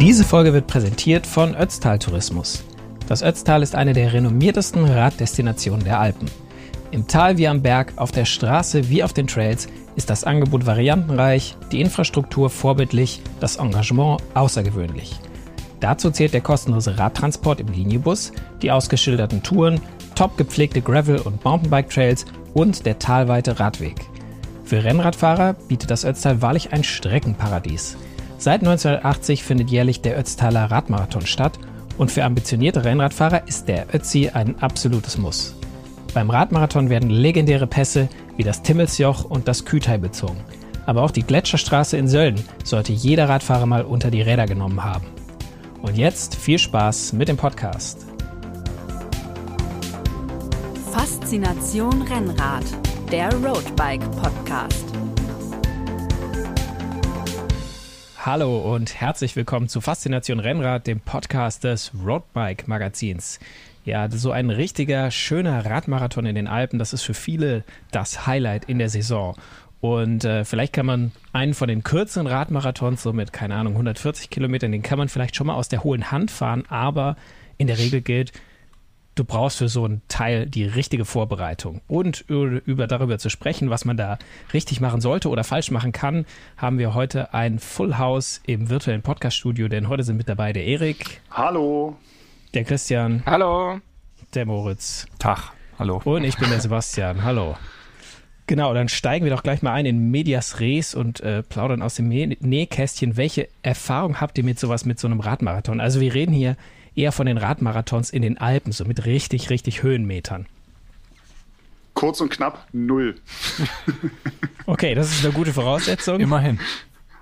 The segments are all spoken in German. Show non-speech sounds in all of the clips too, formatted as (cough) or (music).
Diese Folge wird präsentiert von Ötztal Tourismus. Das Ötztal ist eine der renommiertesten Raddestinationen der Alpen. Im Tal wie am Berg, auf der Straße wie auf den Trails ist das Angebot variantenreich, die Infrastruktur vorbildlich, das Engagement außergewöhnlich. Dazu zählt der kostenlose Radtransport im Linienbus, die ausgeschilderten Touren, top gepflegte Gravel- und Mountainbike-Trails und der talweite Radweg. Für Rennradfahrer bietet das Ötztal wahrlich ein Streckenparadies. Seit 1980 findet jährlich der Ötztaler Radmarathon statt und für ambitionierte Rennradfahrer ist der Ötzi ein absolutes Muss. Beim Radmarathon werden legendäre Pässe wie das Timmelsjoch und das Kütai bezogen. Aber auch die Gletscherstraße in Sölden sollte jeder Radfahrer mal unter die Räder genommen haben. Und jetzt viel Spaß mit dem Podcast. Faszination Rennrad, der Roadbike Podcast. Hallo und herzlich willkommen zu Faszination Rennrad, dem Podcast des Roadbike Magazins. Ja, so ein richtiger, schöner Radmarathon in den Alpen, das ist für viele das Highlight in der Saison. Und äh, vielleicht kann man einen von den kürzeren Radmarathons, so mit, keine Ahnung, 140 Kilometern, den kann man vielleicht schon mal aus der hohlen Hand fahren, aber in der Regel gilt, du brauchst für so einen Teil die richtige Vorbereitung. Und über darüber zu sprechen, was man da richtig machen sollte oder falsch machen kann, haben wir heute ein Full House im virtuellen Podcast-Studio, denn heute sind mit dabei der Erik. Hallo. Der Christian. Hallo. Der Moritz. Tag. Hallo. Und ich bin der Sebastian. Hallo. Genau, dann steigen wir doch gleich mal ein in Medias Res und äh, plaudern aus dem Nähkästchen. Welche Erfahrung habt ihr mit sowas, mit so einem Radmarathon? Also wir reden hier eher von den Radmarathons in den Alpen, so mit richtig, richtig Höhenmetern. Kurz und knapp, null. (laughs) okay, das ist eine gute Voraussetzung. Immerhin.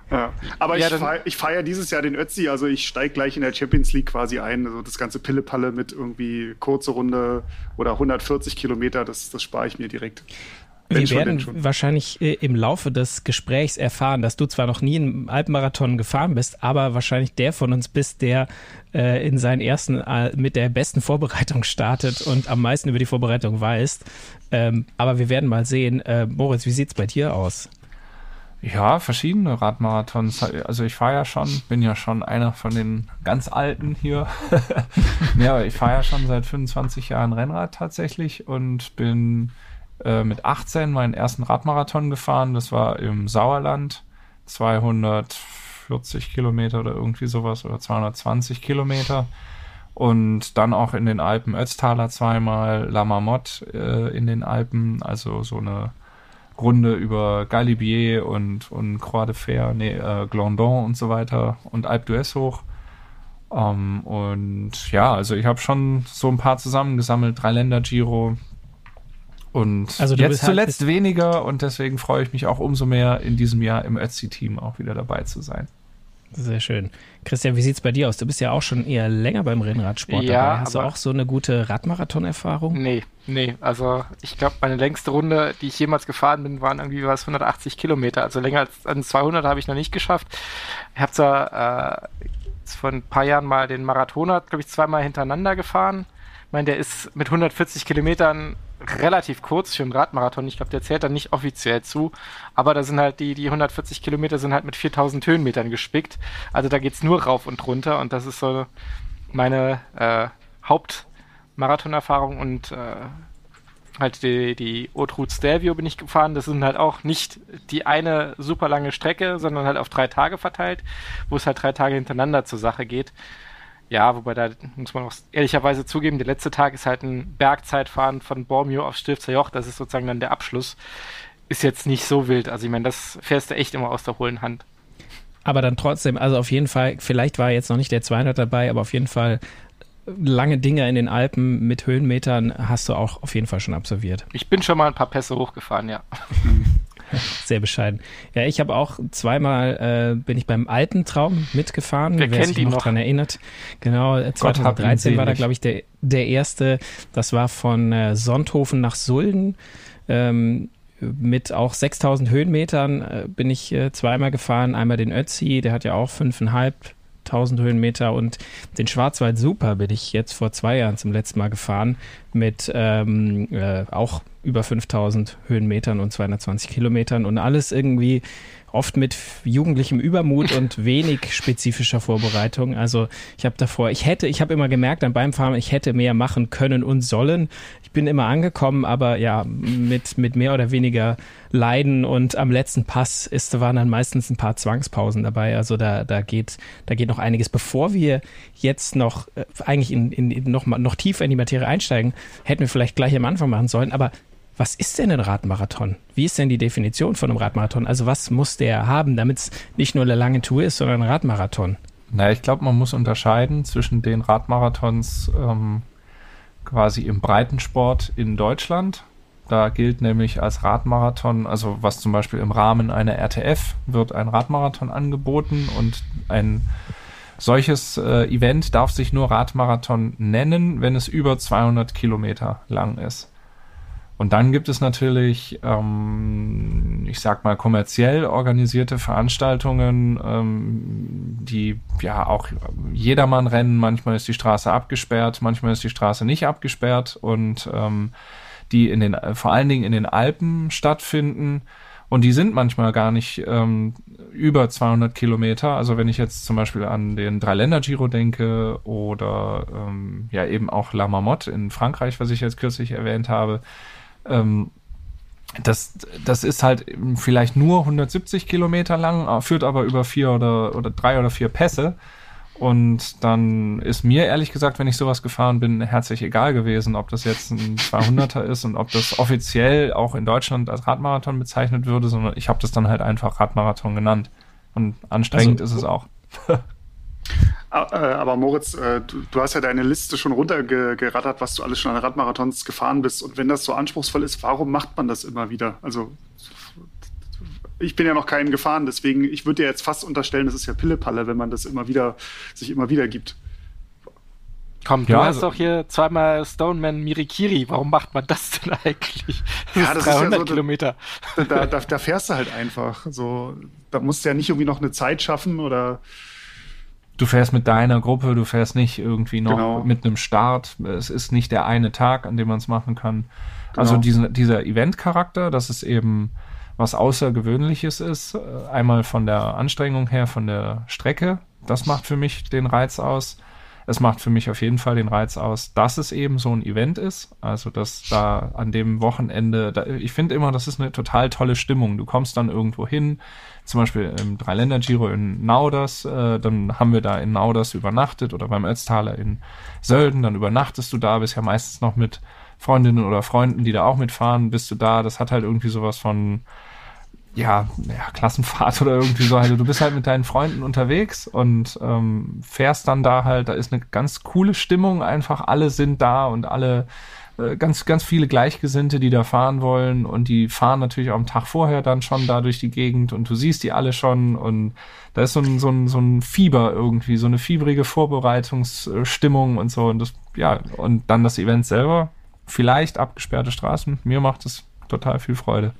Ja. Aber ja, ich, feiere, ich feiere dieses Jahr den Ötzi, also ich steige gleich in der Champions League quasi ein. Also das ganze Pillepalle mit irgendwie kurze Runde oder 140 Kilometer, das, das spare ich mir direkt. Wir schon, werden wahrscheinlich äh, im Laufe des Gesprächs erfahren, dass du zwar noch nie einen Alpenmarathon gefahren bist, aber wahrscheinlich der von uns bist, der äh, in seinen ersten äh, mit der besten Vorbereitung startet und am meisten über die Vorbereitung weiß. Ähm, aber wir werden mal sehen. Äh, Moritz, wie sieht es bei dir aus? Ja, verschiedene Radmarathons. Also ich fahre ja schon, bin ja schon einer von den ganz Alten hier. (laughs) ja, ich fahre ja schon seit 25 Jahren Rennrad tatsächlich und bin äh, mit 18 meinen ersten Radmarathon gefahren. Das war im Sauerland. 240 Kilometer oder irgendwie sowas oder 220 Kilometer. Und dann auch in den Alpen Ötztaler zweimal, La Marmotte äh, in den Alpen, also so eine Runde über Galibier und, und Croix de Fer, nee, äh, Glandon und so weiter und Alpe d'Huez hoch. Ähm, und ja, also ich habe schon so ein paar zusammengesammelt, drei Länder Giro, und also jetzt halt zuletzt halt weniger und deswegen freue ich mich auch umso mehr, in diesem Jahr im Ötzi-Team auch wieder dabei zu sein. Sehr schön. Christian, wie sieht es bei dir aus? Du bist ja auch schon eher länger beim Rennradsport ja, dabei. Hast du auch so eine gute Radmarathon-Erfahrung? Nee, nee. Also ich glaube, meine längste Runde, die ich jemals gefahren bin, waren irgendwie was 180 Kilometer. Also länger als 200 habe ich noch nicht geschafft. Ich habe zwar äh, vor ein paar Jahren mal den Marathoner, glaube ich, zweimal hintereinander gefahren. Ich meine, der ist mit 140 Kilometern relativ kurz für einen Radmarathon. Ich glaube, der zählt dann nicht offiziell zu. Aber da sind halt die, die 140 Kilometer sind halt mit 4000 Höhenmetern gespickt. Also da geht's nur rauf und runter. Und das ist so meine äh, Hauptmarathonerfahrung und äh, halt die, die Haute Stelvio bin ich gefahren. Das sind halt auch nicht die eine super lange Strecke, sondern halt auf drei Tage verteilt, wo es halt drei Tage hintereinander zur Sache geht. Ja, wobei da muss man auch ehrlicherweise zugeben, der letzte Tag ist halt ein Bergzeitfahren von Bormio auf Stifter Joch. Das ist sozusagen dann der Abschluss. Ist jetzt nicht so wild. Also ich meine, das fährst du echt immer aus der hohlen Hand. Aber dann trotzdem, also auf jeden Fall, vielleicht war jetzt noch nicht der 200 dabei, aber auf jeden Fall lange Dinge in den Alpen mit Höhenmetern hast du auch auf jeden Fall schon absolviert. Ich bin schon mal ein paar Pässe hochgefahren, ja. (laughs) (laughs) Sehr bescheiden. Ja, ich habe auch zweimal äh, bin ich beim Alpentraum mitgefahren. Wer, wer kennt sich noch, noch dran erinnert. Genau, 2013 war da glaube ich der der erste. Das war von äh, Sonthofen nach Sulden. Ähm, mit auch 6000 Höhenmetern äh, bin ich äh, zweimal gefahren. Einmal den Ötzi, der hat ja auch 5.500 Höhenmeter und den Schwarzwald Super bin ich jetzt vor zwei Jahren zum letzten Mal gefahren mit ähm, äh, auch über 5000 Höhenmetern und 220 Kilometern und alles irgendwie oft mit jugendlichem Übermut und (laughs) wenig spezifischer Vorbereitung. Also ich habe davor, ich hätte, ich habe immer gemerkt dann beim Fahren, ich hätte mehr machen können und sollen. Ich bin immer angekommen, aber ja, mit, mit mehr oder weniger Leiden und am letzten Pass ist, waren dann meistens ein paar Zwangspausen dabei. Also da, da geht, da geht noch einiges. Bevor wir jetzt noch äh, eigentlich in, in, noch, noch tiefer in die Materie einsteigen, hätten wir vielleicht gleich am Anfang machen sollen. Aber was ist denn ein Radmarathon? Wie ist denn die Definition von einem Radmarathon? Also was muss der haben, damit es nicht nur eine lange Tour ist, sondern ein Radmarathon? Na, ich glaube, man muss unterscheiden zwischen den Radmarathons ähm, quasi im Breitensport in Deutschland da gilt nämlich als Radmarathon, also was zum Beispiel im Rahmen einer RTF wird ein Radmarathon angeboten und ein solches äh, Event darf sich nur Radmarathon nennen, wenn es über 200 Kilometer lang ist. Und dann gibt es natürlich, ähm, ich sag mal, kommerziell organisierte Veranstaltungen, ähm, die ja auch jedermann rennen. Manchmal ist die Straße abgesperrt, manchmal ist die Straße nicht abgesperrt und ähm, die in den, vor allen Dingen in den Alpen stattfinden. Und die sind manchmal gar nicht ähm, über 200 Kilometer. Also wenn ich jetzt zum Beispiel an den Dreiländer-Giro denke oder ähm, ja eben auch La Marmotte in Frankreich, was ich jetzt kürzlich erwähnt habe, ähm, das, das ist halt vielleicht nur 170 Kilometer lang, führt aber über vier oder, oder drei oder vier Pässe. Und dann ist mir ehrlich gesagt, wenn ich sowas gefahren bin, herzlich egal gewesen, ob das jetzt ein 200er ist und ob das offiziell auch in Deutschland als Radmarathon bezeichnet würde, sondern ich habe das dann halt einfach Radmarathon genannt. Und anstrengend also, ist es auch. (laughs) Äh, aber Moritz, äh, du, hast ja deine Liste schon runtergerattert, was du alles schon an Radmarathons gefahren bist. Und wenn das so anspruchsvoll ist, warum macht man das immer wieder? Also ich bin ja noch keinen gefahren, deswegen, ich würde dir jetzt fast unterstellen, das ist ja Pillepalle, wenn man das immer wieder, sich immer wieder gibt. Komm, du ja, hast also, doch hier zweimal Stoneman Mirikiri. Warum macht man das denn (laughs) eigentlich? Das ja, das 300 ist ja so, Kilometer. Da, da, da, fährst du halt einfach. So, da musst du ja nicht irgendwie noch eine Zeit schaffen oder. Du fährst mit deiner Gruppe, du fährst nicht irgendwie noch genau. mit einem Start. Es ist nicht der eine Tag, an dem man es machen kann. Also genau. Also diesen, dieser Event-Charakter, das ist eben was Außergewöhnliches ist. Äh, einmal von der Anstrengung her, von der Strecke. Das macht für mich den Reiz aus. Es macht für mich auf jeden Fall den Reiz aus, dass es eben so ein Event ist. Also, dass da an dem Wochenende, da, ich finde immer, das ist eine total tolle Stimmung. Du kommst dann irgendwo hin, zum Beispiel im Dreiländer-Giro in Nauders, äh, dann haben wir da in Nauders übernachtet oder beim Ötztaler in Sölden, dann übernachtest du da, bist ja meistens noch mit Freundinnen oder Freunden, die da auch mitfahren, bist du da. Das hat halt irgendwie sowas von, ja, ja, Klassenfahrt (laughs) oder irgendwie so. Also du bist halt mit deinen Freunden unterwegs und ähm, fährst dann da halt, da ist eine ganz coole Stimmung einfach. Alle sind da und alle ganz, ganz viele Gleichgesinnte, die da fahren wollen und die fahren natürlich auch am Tag vorher dann schon da durch die Gegend und du siehst die alle schon und da ist so ein, so ein, so ein Fieber irgendwie, so eine fiebrige Vorbereitungsstimmung und so und das, ja, und dann das Event selber, vielleicht abgesperrte Straßen. Mir macht es total viel Freude.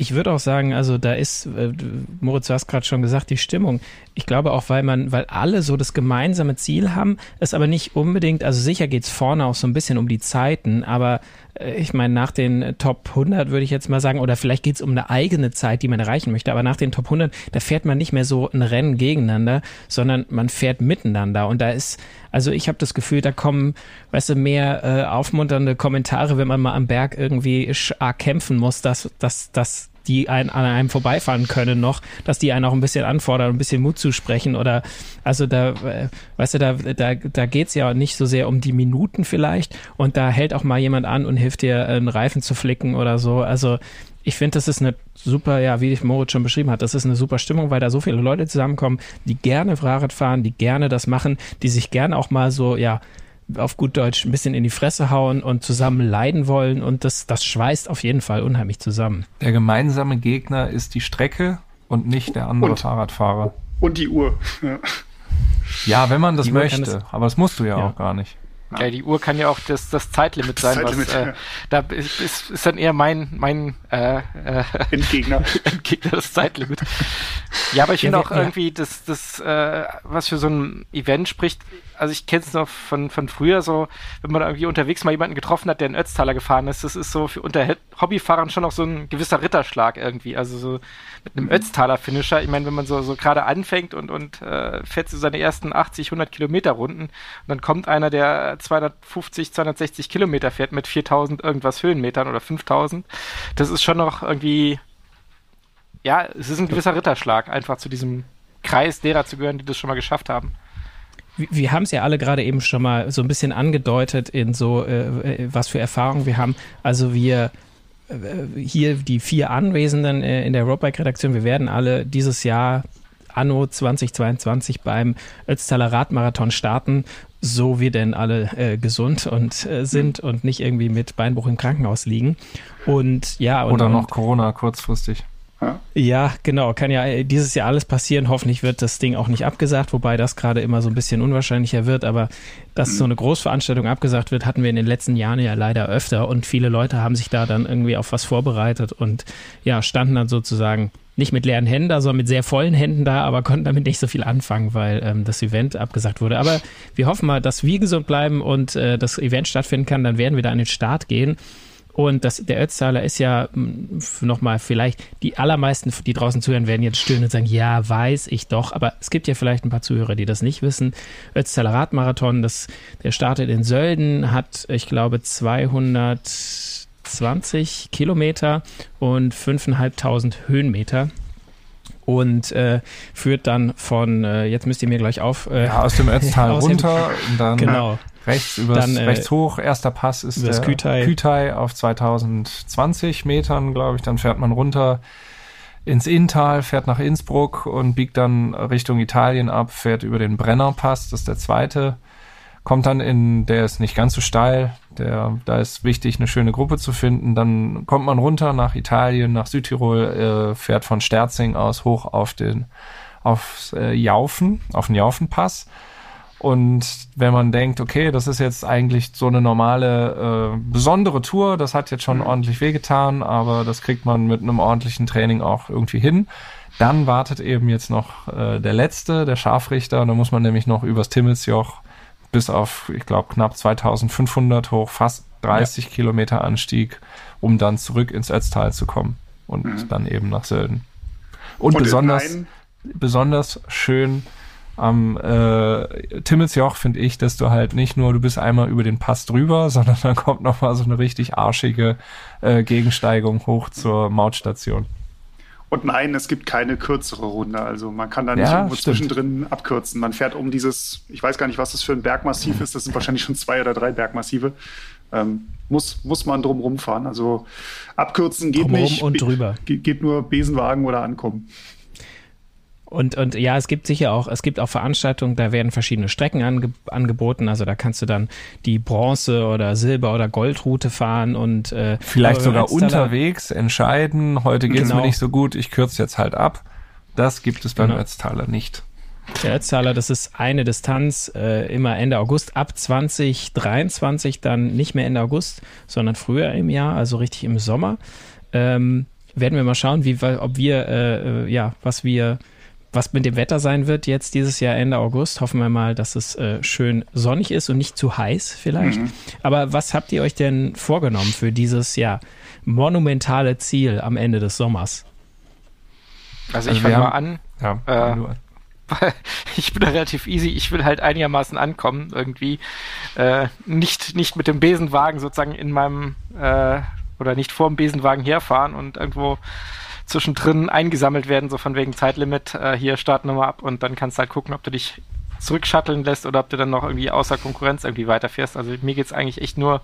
Ich würde auch sagen, also da ist, äh, Moritz, du hast gerade schon gesagt, die Stimmung. Ich glaube auch, weil man, weil alle so das gemeinsame Ziel haben, es aber nicht unbedingt, also sicher geht es vorne auch so ein bisschen um die Zeiten, aber äh, ich meine, nach den Top 100 würde ich jetzt mal sagen, oder vielleicht geht es um eine eigene Zeit, die man erreichen möchte, aber nach den Top 100, da fährt man nicht mehr so ein Rennen gegeneinander, sondern man fährt miteinander und da ist, also ich habe das Gefühl, da kommen, weißt du, mehr äh, aufmunternde Kommentare, wenn man mal am Berg irgendwie arg kämpfen muss, dass, dass, dass die ein, an einem vorbeifahren können noch, dass die einen auch ein bisschen anfordern, ein bisschen Mut zu sprechen oder also da, äh, weißt du, da, da, da geht's ja nicht so sehr um die Minuten vielleicht und da hält auch mal jemand an und hilft dir einen Reifen zu flicken oder so. Also ich finde, das ist eine super, ja, wie Moritz schon beschrieben hat, das ist eine super Stimmung, weil da so viele Leute zusammenkommen, die gerne Fahrrad fahren, die gerne das machen, die sich gerne auch mal so, ja, auf gut Deutsch ein bisschen in die Fresse hauen und zusammen leiden wollen und das, das schweißt auf jeden Fall unheimlich zusammen. Der gemeinsame Gegner ist die Strecke und nicht der andere und, Fahrradfahrer. Und die Uhr. Ja, ja wenn man das möchte, das, aber das musst du ja, ja. auch gar nicht. Ja, die Uhr kann ja auch das, das Zeitlimit sein. Zeitlimit, was, äh, ja. Da ist, ist, ist, dann eher mein, mein äh, äh, Endgegner. (laughs) Endgegner, das Zeitlimit. Ja, aber ich finde auch irgendwie, das, das äh, was für so ein Event spricht, also ich kenne es noch von, von früher so, wenn man irgendwie unterwegs mal jemanden getroffen hat, der in Ötztaler gefahren ist, das ist so für unter Hobbyfahrern schon noch so ein gewisser Ritterschlag irgendwie. Also so mit einem. Ötztaler Finisher. Ich meine, wenn man so, so gerade anfängt und, und äh, fährt so seine ersten 80, 100 Kilometer Runden und dann kommt einer, der 250, 260 Kilometer fährt mit 4000 irgendwas Höhenmetern oder 5000. Das ist schon noch irgendwie, ja, es ist ein gewisser Ritterschlag, einfach zu diesem Kreis derer zu gehören, die das schon mal geschafft haben. Wir haben es ja alle gerade eben schon mal so ein bisschen angedeutet in so, äh, was für Erfahrungen wir haben. Also wir äh, hier die vier Anwesenden äh, in der Roadbike-Redaktion, wir werden alle dieses Jahr Anno 2022 beim Ötztaler Radmarathon starten, so wir denn alle äh, gesund und äh, sind und nicht irgendwie mit Beinbruch im Krankenhaus liegen. Und ja. Und, Oder noch Corona kurzfristig. Ja, genau. Kann ja dieses Jahr alles passieren. Hoffentlich wird das Ding auch nicht abgesagt, wobei das gerade immer so ein bisschen unwahrscheinlicher wird. Aber dass so eine Großveranstaltung abgesagt wird, hatten wir in den letzten Jahren ja leider öfter. Und viele Leute haben sich da dann irgendwie auf was vorbereitet und ja, standen dann sozusagen nicht mit leeren Händen da, sondern mit sehr vollen Händen da, aber konnten damit nicht so viel anfangen, weil ähm, das Event abgesagt wurde. Aber wir hoffen mal, dass wir gesund bleiben und äh, das Event stattfinden kann. Dann werden wir da an den Start gehen. Und das, der Ötztaler ist ja hm, nochmal vielleicht, die allermeisten, die draußen zuhören, werden jetzt stöhnen und sagen, ja, weiß ich doch. Aber es gibt ja vielleicht ein paar Zuhörer, die das nicht wissen. Ötztaler Radmarathon, das, der startet in Sölden, hat, ich glaube, 220 Kilometer und 5.500 Höhenmeter und äh, führt dann von, äh, jetzt müsst ihr mir gleich auf. Äh, ja, aus dem Ötztal (laughs) runter und dann genau. Rechts, übers, dann, äh, rechts hoch. Erster Pass ist der Kütai. Kütai auf 2020 Metern, glaube ich. Dann fährt man runter ins Inntal, fährt nach Innsbruck und biegt dann Richtung Italien ab, fährt über den Brennerpass, das ist der zweite kommt dann in, der ist nicht ganz so steil, der, da ist wichtig, eine schöne Gruppe zu finden. Dann kommt man runter nach Italien, nach Südtirol, äh, fährt von Sterzing aus hoch auf den, auf äh, Jaufen, auf den Jaufenpass. Und wenn man denkt, okay, das ist jetzt eigentlich so eine normale, äh, besondere Tour, das hat jetzt schon mhm. ordentlich wehgetan, aber das kriegt man mit einem ordentlichen Training auch irgendwie hin. Dann wartet eben jetzt noch äh, der letzte, der Scharfrichter. Da muss man nämlich noch übers Timmelsjoch bis auf, ich glaube, knapp 2500 hoch, fast 30 ja. Kilometer Anstieg, um dann zurück ins Ötztal zu kommen und mhm. dann eben nach Sölden. Und, und besonders, besonders schön am äh, Timmelsjoch finde ich, dass du halt nicht nur, du bist einmal über den Pass drüber, (laughs) sondern dann kommt nochmal so eine richtig arschige äh, Gegensteigung hoch zur Mautstation. Und nein, es gibt keine kürzere Runde. Also man kann da nicht ja, irgendwo stimmt. zwischendrin abkürzen. Man fährt um dieses, ich weiß gar nicht, was das für ein Bergmassiv ist. Das sind wahrscheinlich schon zwei oder drei Bergmassive. Ähm, muss, muss man drum rumfahren. Also abkürzen geht Drumrum nicht. und drüber. Geht nur Besenwagen oder ankommen. Und, und ja, es gibt sicher auch, es gibt auch Veranstaltungen, da werden verschiedene Strecken ange, angeboten. Also da kannst du dann die Bronze- oder Silber- oder Goldroute fahren und äh, vielleicht sogar unterwegs entscheiden, heute geht es genau. mir nicht so gut, ich kürze jetzt halt ab. Das gibt es beim genau. Ötztaler nicht. Der Ötztaler, das ist eine Distanz, äh, immer Ende August, ab 2023 dann nicht mehr Ende August, sondern früher im Jahr, also richtig im Sommer. Ähm, werden wir mal schauen, wie, ob wir, äh, äh ja, was wir was mit dem Wetter sein wird jetzt dieses Jahr Ende August. Hoffen wir mal, dass es äh, schön sonnig ist und nicht zu heiß vielleicht. Mhm. Aber was habt ihr euch denn vorgenommen für dieses ja monumentale Ziel am Ende des Sommers? Also, ich also fange mal an. Ja, äh, (laughs) ich bin da relativ easy. Ich will halt einigermaßen ankommen irgendwie. Äh, nicht, nicht mit dem Besenwagen sozusagen in meinem äh, oder nicht vor dem Besenwagen herfahren und irgendwo zwischendrin eingesammelt werden, so von wegen Zeitlimit, äh, hier Startnummer ab und dann kannst du halt gucken, ob du dich zurückschatteln lässt oder ob du dann noch irgendwie außer Konkurrenz irgendwie weiterfährst. Also mir geht es eigentlich echt nur,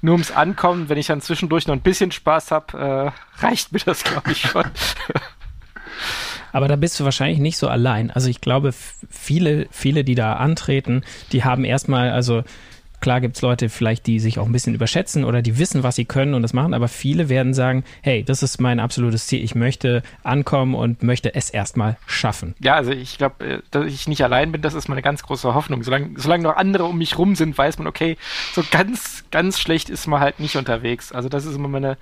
nur ums Ankommen. Wenn ich dann zwischendurch noch ein bisschen Spaß habe, äh, (laughs) reicht mir das, glaube ich, schon. (laughs) Aber da bist du wahrscheinlich nicht so allein. Also ich glaube, viele, viele, die da antreten, die haben erstmal, also Klar gibt es Leute vielleicht, die sich auch ein bisschen überschätzen oder die wissen, was sie können und das machen, aber viele werden sagen, hey, das ist mein absolutes Ziel. Ich möchte ankommen und möchte es erstmal schaffen. Ja, also ich glaube, äh, dass ich nicht allein bin, das ist meine ganz große Hoffnung. Solange, solange noch andere um mich rum sind, weiß man, okay, so ganz, ganz schlecht ist man halt nicht unterwegs. Also das ist immer meine,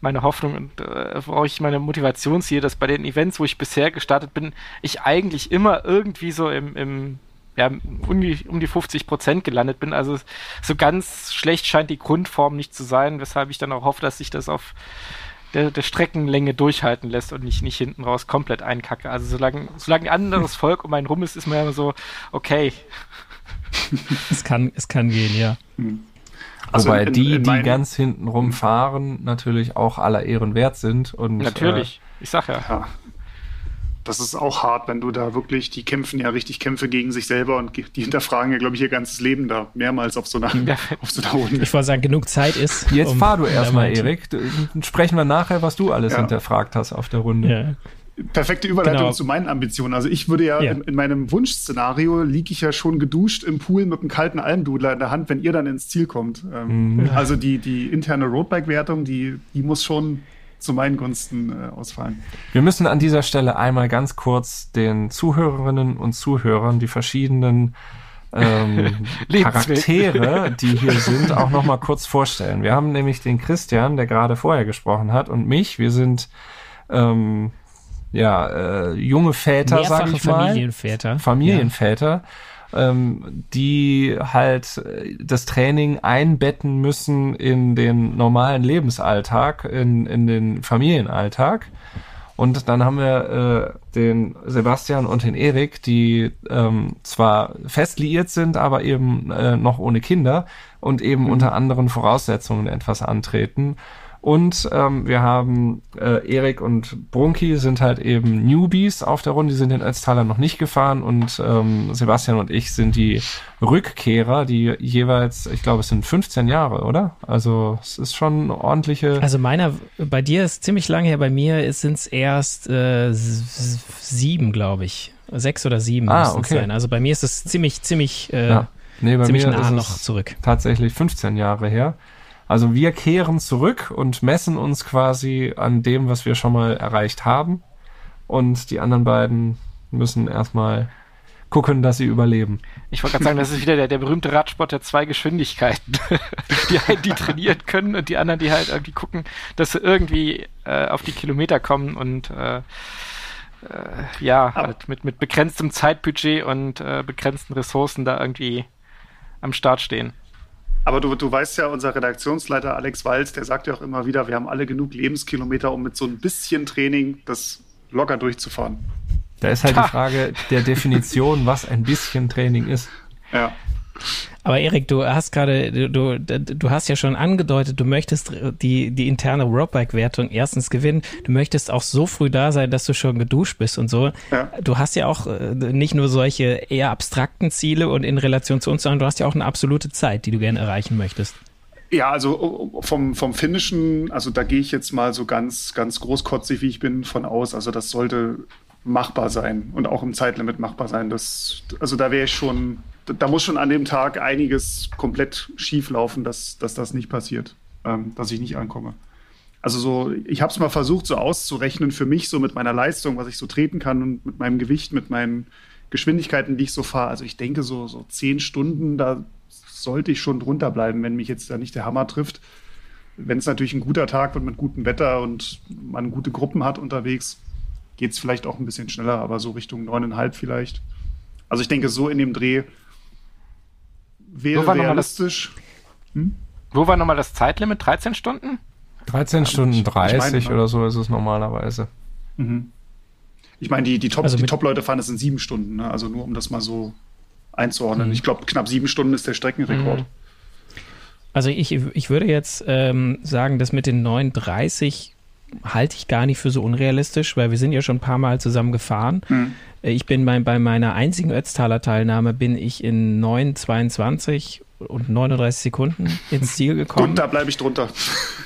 meine Hoffnung und äh, worauf ich meine Motivation ziehe, dass bei den Events, wo ich bisher gestartet bin, ich eigentlich immer irgendwie so im, im ja, um die, um die 50 Prozent gelandet bin. Also so ganz schlecht scheint die Grundform nicht zu sein, weshalb ich dann auch hoffe, dass sich das auf der, der Streckenlänge durchhalten lässt und nicht, nicht hinten raus komplett einkacke. Also solange, solange ein anderes Volk um einen rum ist, ist man ja so, okay. (laughs) es, kann, es kann gehen, ja. Hm. Also Wobei in, die, in die ganz hinten rumfahren, natürlich auch aller Ehren wert sind. Und, natürlich, äh, ich sag ja. ja das ist auch hart, wenn du da wirklich, die kämpfen ja richtig Kämpfe gegen sich selber und die hinterfragen ja, glaube ich, ihr ganzes Leben da mehrmals auf so einer, ja. (laughs) auf so einer Runde. Ich wollte sagen, genug Zeit ist. Jetzt um, fahr du erstmal, Erik. Sprechen wir nachher, was du alles ja. hinterfragt hast auf der Runde. Ja. Perfekte Überleitung genau. zu meinen Ambitionen. Also ich würde ja, ja. In, in, meinem Wunschszenario liege ich ja schon geduscht im Pool mit einem kalten Almdudler in der Hand, wenn ihr dann ins Ziel kommt. Ähm, mhm. Also die, die interne Roadbike-Wertung, die, die muss schon zu meinen Gunsten äh, ausfallen. Wir müssen an dieser Stelle einmal ganz kurz den Zuhörerinnen und Zuhörern die verschiedenen ähm, (laughs) Charaktere, die hier sind, auch noch mal kurz vorstellen. Wir haben nämlich den Christian, der gerade vorher gesprochen hat, und mich. Wir sind ähm, ja äh, junge Väter, sage ich mal. Familienväter. Familienväter. Ja ähm, die halt äh, das Training einbetten müssen in den normalen Lebensalltag, in, in den Familienalltag. Und dann haben wir äh, den Sebastian und den Erik, die ähm, zwar fest liiert sind, aber eben äh, noch ohne Kinder und eben mhm. unter anderen Voraussetzungen etwas antreten. Und ähm, wir haben äh, Erik und Brunki sind halt eben Newbies auf der Runde, die sind den Ötztaler noch nicht gefahren und ähm, Sebastian und ich sind die Rückkehrer, die jeweils, ich glaube, es sind 15 Jahre, oder? Also es ist schon eine ordentliche. Also meiner, bei dir ist ziemlich lange her, bei mir sind es erst äh, sieben, glaube ich. Sechs oder sieben ah, okay. sein. Also bei mir ist es ziemlich, ziemlich, äh, ja. nee, bei ziemlich mir nah noch zurück. Tatsächlich 15 Jahre her. Also wir kehren zurück und messen uns quasi an dem, was wir schon mal erreicht haben. Und die anderen beiden müssen erstmal gucken, dass sie überleben. Ich wollte gerade sagen, das ist wieder der, der berühmte Radsport der zwei Geschwindigkeiten. (laughs) die einen, die trainieren können und die anderen, die halt irgendwie gucken, dass sie irgendwie äh, auf die Kilometer kommen und äh, äh, ja, halt mit, mit begrenztem Zeitbudget und äh, begrenzten Ressourcen da irgendwie am Start stehen. Aber du, du weißt ja, unser Redaktionsleiter Alex Walz, der sagt ja auch immer wieder, wir haben alle genug Lebenskilometer, um mit so ein bisschen Training das locker durchzufahren. Da ist halt ha. die Frage der Definition, was ein bisschen Training ist. Ja. Aber Erik, du hast gerade, du, du, hast ja schon angedeutet, du möchtest die, die interne Roadbike-Wertung erstens gewinnen. Du möchtest auch so früh da sein, dass du schon geduscht bist und so. Ja. Du hast ja auch äh, nicht nur solche eher abstrakten Ziele und in Relation zu uns, sondern du hast ja auch eine absolute Zeit, die du gerne erreichen möchtest. Ja, also vom, vom Finnischen, also da gehe ich jetzt mal so ganz, ganz großkotzig, wie ich bin, von aus. Also das sollte machbar sein und auch im Zeitlimit machbar sein. Das, also da wäre ich schon da muss schon an dem Tag einiges komplett schief laufen, dass, dass das nicht passiert, ähm, dass ich nicht ankomme. Also so, ich habe es mal versucht, so auszurechnen für mich, so mit meiner Leistung, was ich so treten kann und mit meinem Gewicht, mit meinen Geschwindigkeiten, die ich so fahre. Also ich denke, so, so zehn Stunden, da sollte ich schon drunter bleiben, wenn mich jetzt da nicht der Hammer trifft. Wenn es natürlich ein guter Tag wird mit gutem Wetter und man gute Gruppen hat unterwegs, geht es vielleicht auch ein bisschen schneller, aber so Richtung neuneinhalb vielleicht. Also ich denke, so in dem Dreh wäre Wo realistisch. Hm? Wo war nochmal das Zeitlimit? 13 Stunden? 13 Stunden 30 ich meine, oder so ist es normalerweise. Mhm. Ich meine, die, die Top-Leute also Top fahren das in sieben Stunden, ne? also nur um das mal so einzuordnen. Mhm. Ich glaube, knapp sieben Stunden ist der Streckenrekord. Mhm. Also ich, ich würde jetzt ähm, sagen, dass mit den 39 halte ich gar nicht für so unrealistisch, weil wir sind ja schon ein paar Mal zusammen gefahren. Mhm. Ich bin bei, bei meiner einzigen Ötztaler Teilnahme bin ich in 9,22 und 39 Sekunden ins Ziel gekommen. Und da bleibe ich drunter.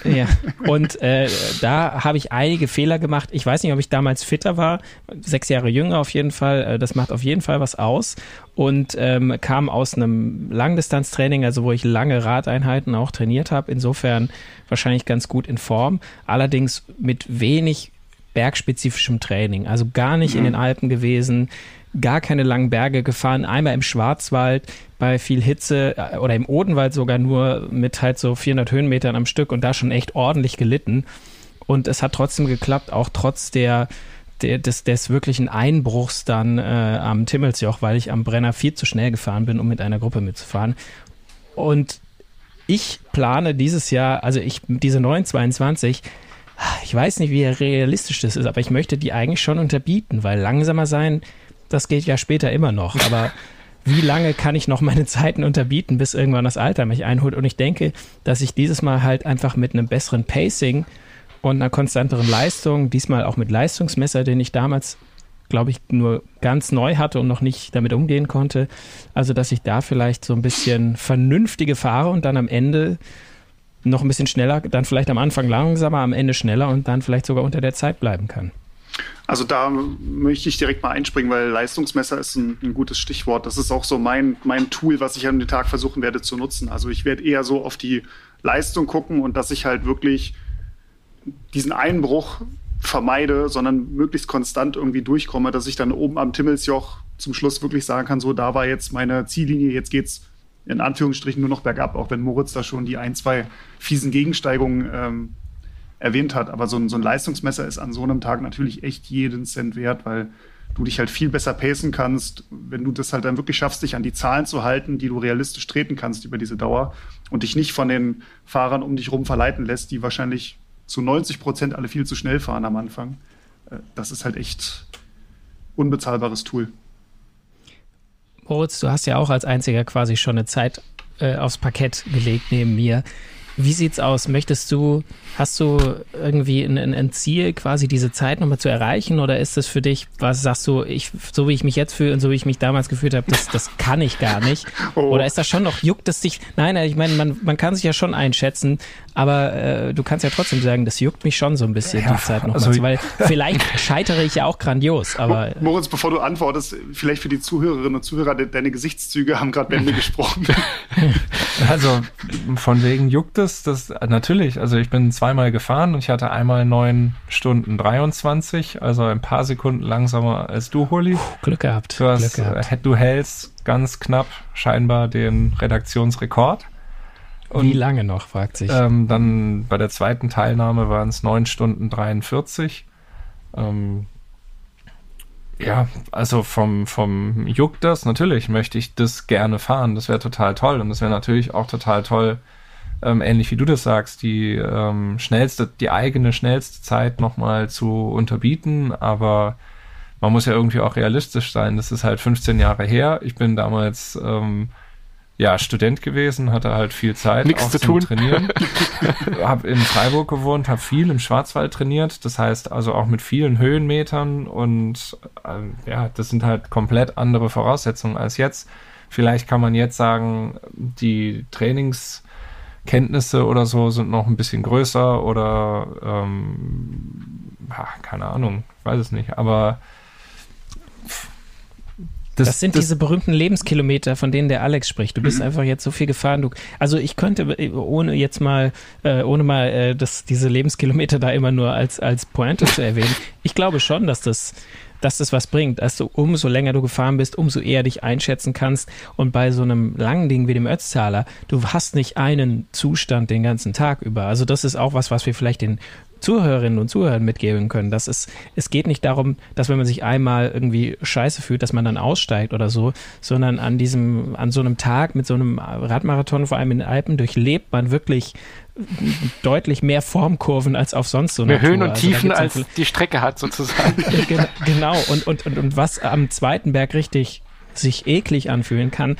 Ja, und äh, da habe ich einige Fehler gemacht. Ich weiß nicht, ob ich damals fitter war, sechs Jahre jünger auf jeden Fall. Äh, das macht auf jeden Fall was aus. Und ähm, kam aus einem Langdistanztraining, also wo ich lange Radeinheiten auch trainiert habe. Insofern wahrscheinlich ganz gut in Form. Allerdings mit wenig bergspezifischem Training. Also gar nicht mhm. in den Alpen gewesen, gar keine langen Berge gefahren, einmal im Schwarzwald bei viel Hitze äh, oder im Odenwald sogar nur mit halt so 400 Höhenmetern am Stück und da schon echt ordentlich gelitten. Und es hat trotzdem geklappt, auch trotz der der, des, des wirklichen Einbruchs dann äh, am Timmelsjoch, weil ich am Brenner viel zu schnell gefahren bin, um mit einer Gruppe mitzufahren. Und ich plane dieses Jahr, also ich, diese 922, ich weiß nicht, wie realistisch das ist, aber ich möchte die eigentlich schon unterbieten, weil langsamer sein, das geht ja später immer noch. Aber (laughs) wie lange kann ich noch meine Zeiten unterbieten, bis irgendwann das Alter mich einholt? Und ich denke, dass ich dieses Mal halt einfach mit einem besseren Pacing und einer konstanteren Leistung, diesmal auch mit Leistungsmesser, den ich damals, glaube ich, nur ganz neu hatte und noch nicht damit umgehen konnte. Also, dass ich da vielleicht so ein bisschen vernünftige fahre und dann am Ende noch ein bisschen schneller, dann vielleicht am Anfang langsamer, am Ende schneller und dann vielleicht sogar unter der Zeit bleiben kann. Also da möchte ich direkt mal einspringen, weil Leistungsmesser ist ein, ein, gutes Stichwort. Das ist auch so mein, mein Tool, was ich an den Tag versuchen werde zu nutzen. Also ich werde eher so auf die Leistung gucken und dass ich halt wirklich diesen Einbruch vermeide, sondern möglichst konstant irgendwie durchkomme, dass ich dann oben am Timmelsjoch zum Schluss wirklich sagen kann, so da war jetzt meine Ziellinie, jetzt geht's in Anführungsstrichen nur noch bergab, auch wenn Moritz da schon die ein, zwei fiesen Gegensteigungen ähm, erwähnt hat. Aber so ein, so ein Leistungsmesser ist an so einem Tag natürlich echt jeden Cent wert, weil du dich halt viel besser pacen kannst, wenn du das halt dann wirklich schaffst, dich an die Zahlen zu halten, die du realistisch treten kannst über diese Dauer und dich nicht von den Fahrern um dich rum verleiten lässt, die wahrscheinlich zu 90 Prozent alle viel zu schnell fahren am Anfang. Äh, das ist halt echt unbezahlbares Tool. Moritz, du hast ja auch als einziger quasi schon eine Zeit äh, aufs Parkett gelegt neben mir. Wie sieht's aus? Möchtest du, hast du irgendwie ein, ein Ziel, quasi diese Zeit nochmal zu erreichen? Oder ist das für dich, was sagst du, ich, so wie ich mich jetzt fühle und so wie ich mich damals gefühlt habe, das, das kann ich gar nicht? (laughs) Oh. Oder ist das schon noch, juckt es dich? Nein, ich meine, man, man kann sich ja schon einschätzen, aber äh, du kannst ja trotzdem sagen, das juckt mich schon so ein bisschen, ja, die Zeit nochmal also, weil (laughs) vielleicht scheitere ich ja auch grandios, aber. Moritz, bevor du antwortest, vielleicht für die Zuhörerinnen und Zuhörer, deine Gesichtszüge haben gerade Bände (laughs) gesprochen. Also, von wegen juckt es, das natürlich, also ich bin zweimal gefahren und ich hatte einmal neun Stunden 23, also ein paar Sekunden langsamer als du, Holi. Glück gehabt. Du, hast, Glück gehabt. Äh, du hältst ganz knapp scheinbar den Redaktionsrekord. Und, Wie lange noch, fragt sich. Ähm, dann bei der zweiten Teilnahme waren es 9 Stunden 43. Ähm, ja, also vom, vom Juck das, natürlich möchte ich das gerne fahren. Das wäre total toll. Und das wäre natürlich auch total toll, ähm, ähnlich wie du das sagst, die ähm, schnellste, die eigene schnellste Zeit nochmal zu unterbieten. Aber man muss ja irgendwie auch realistisch sein. Das ist halt 15 Jahre her. Ich bin damals ähm, ja, Student gewesen, hatte halt viel Zeit Nichts zu tun. Trainieren. (laughs) hab in Freiburg gewohnt, habe viel im Schwarzwald trainiert, das heißt also auch mit vielen Höhenmetern und äh, ja, das sind halt komplett andere Voraussetzungen als jetzt. Vielleicht kann man jetzt sagen, die Trainingskenntnisse oder so sind noch ein bisschen größer oder ähm, keine Ahnung, weiß es nicht, aber das, das sind das, diese berühmten Lebenskilometer, von denen der Alex spricht. Du bist mhm. einfach jetzt so viel gefahren. Du, also ich könnte, ohne jetzt mal, äh, ohne mal äh, das, diese Lebenskilometer da immer nur als, als Pointe zu erwähnen, ich glaube schon, dass das, dass das was bringt, du umso länger du gefahren bist, umso eher dich einschätzen kannst. Und bei so einem langen Ding wie dem Ötztaler, du hast nicht einen Zustand den ganzen Tag über. Also das ist auch was, was wir vielleicht den Zuhörerinnen und Zuhörern mitgeben können. Dass es, es geht nicht darum, dass wenn man sich einmal irgendwie scheiße fühlt, dass man dann aussteigt oder so, sondern an diesem, an so einem Tag mit so einem Radmarathon, vor allem in den Alpen, durchlebt man wirklich deutlich mehr Formkurven als auf sonst so Mehr Höhen und also Tiefen als die Strecke hat sozusagen. (laughs) genau und, und, und, und was am zweiten Berg richtig sich eklig anfühlen kann,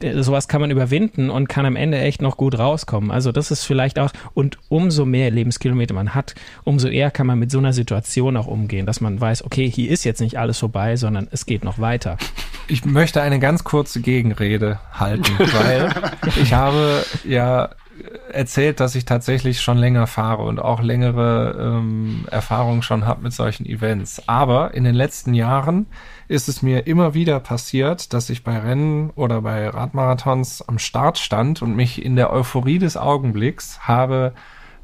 äh, sowas kann man überwinden und kann am Ende echt noch gut rauskommen. Also das ist vielleicht auch, und umso mehr Lebenskilometer man hat, umso eher kann man mit so einer Situation auch umgehen, dass man weiß, okay, hier ist jetzt nicht alles vorbei, sondern es geht noch weiter. Ich möchte eine ganz kurze Gegenrede halten, (laughs) weil ich habe ja erzählt, dass ich tatsächlich schon länger fahre und auch längere ähm, Erfahrungen schon habe mit solchen Events. Aber in den letzten Jahren ist es mir immer wieder passiert, dass ich bei Rennen oder bei Radmarathons am Start stand und mich in der Euphorie des Augenblicks habe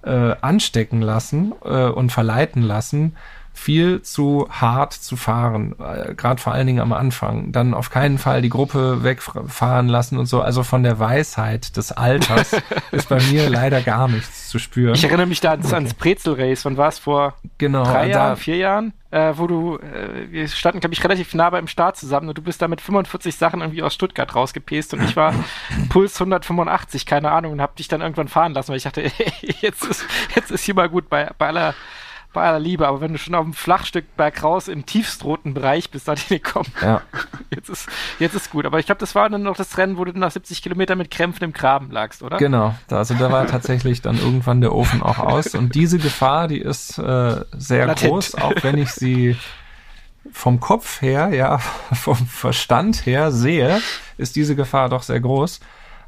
äh, anstecken lassen äh, und verleiten lassen, viel zu hart zu fahren, äh, gerade vor allen Dingen am Anfang. Dann auf keinen Fall die Gruppe wegfahren lassen und so. Also von der Weisheit des Alters (laughs) ist bei mir leider gar nichts zu spüren. Ich erinnere mich da ans, okay. ans Brezel-Race. Wann war es vor genau, drei Jahren, vier Jahren? äh, wo du, äh, wir standen, glaube ich, relativ nah beim Start zusammen und du bist da mit 45 Sachen irgendwie aus Stuttgart rausgepest und ich war (laughs) Puls 185, keine Ahnung, und hab dich dann irgendwann fahren lassen, weil ich dachte, (laughs) jetzt ist, jetzt ist hier mal gut bei, bei aller bei aller Liebe, aber wenn du schon auf dem Flachstück bergaus im tiefstroten Bereich bist, dann (laughs) komm, ja. jetzt ist jetzt ist gut. Aber ich glaube, das war dann noch das Rennen, wo du nach 70 Kilometern mit Krämpfen im Graben lagst, oder? Genau, also da war tatsächlich dann irgendwann der Ofen auch aus und diese Gefahr, die ist äh, sehr Latent. groß, auch wenn ich sie vom Kopf her, ja, (laughs) vom Verstand her sehe, ist diese Gefahr doch sehr groß.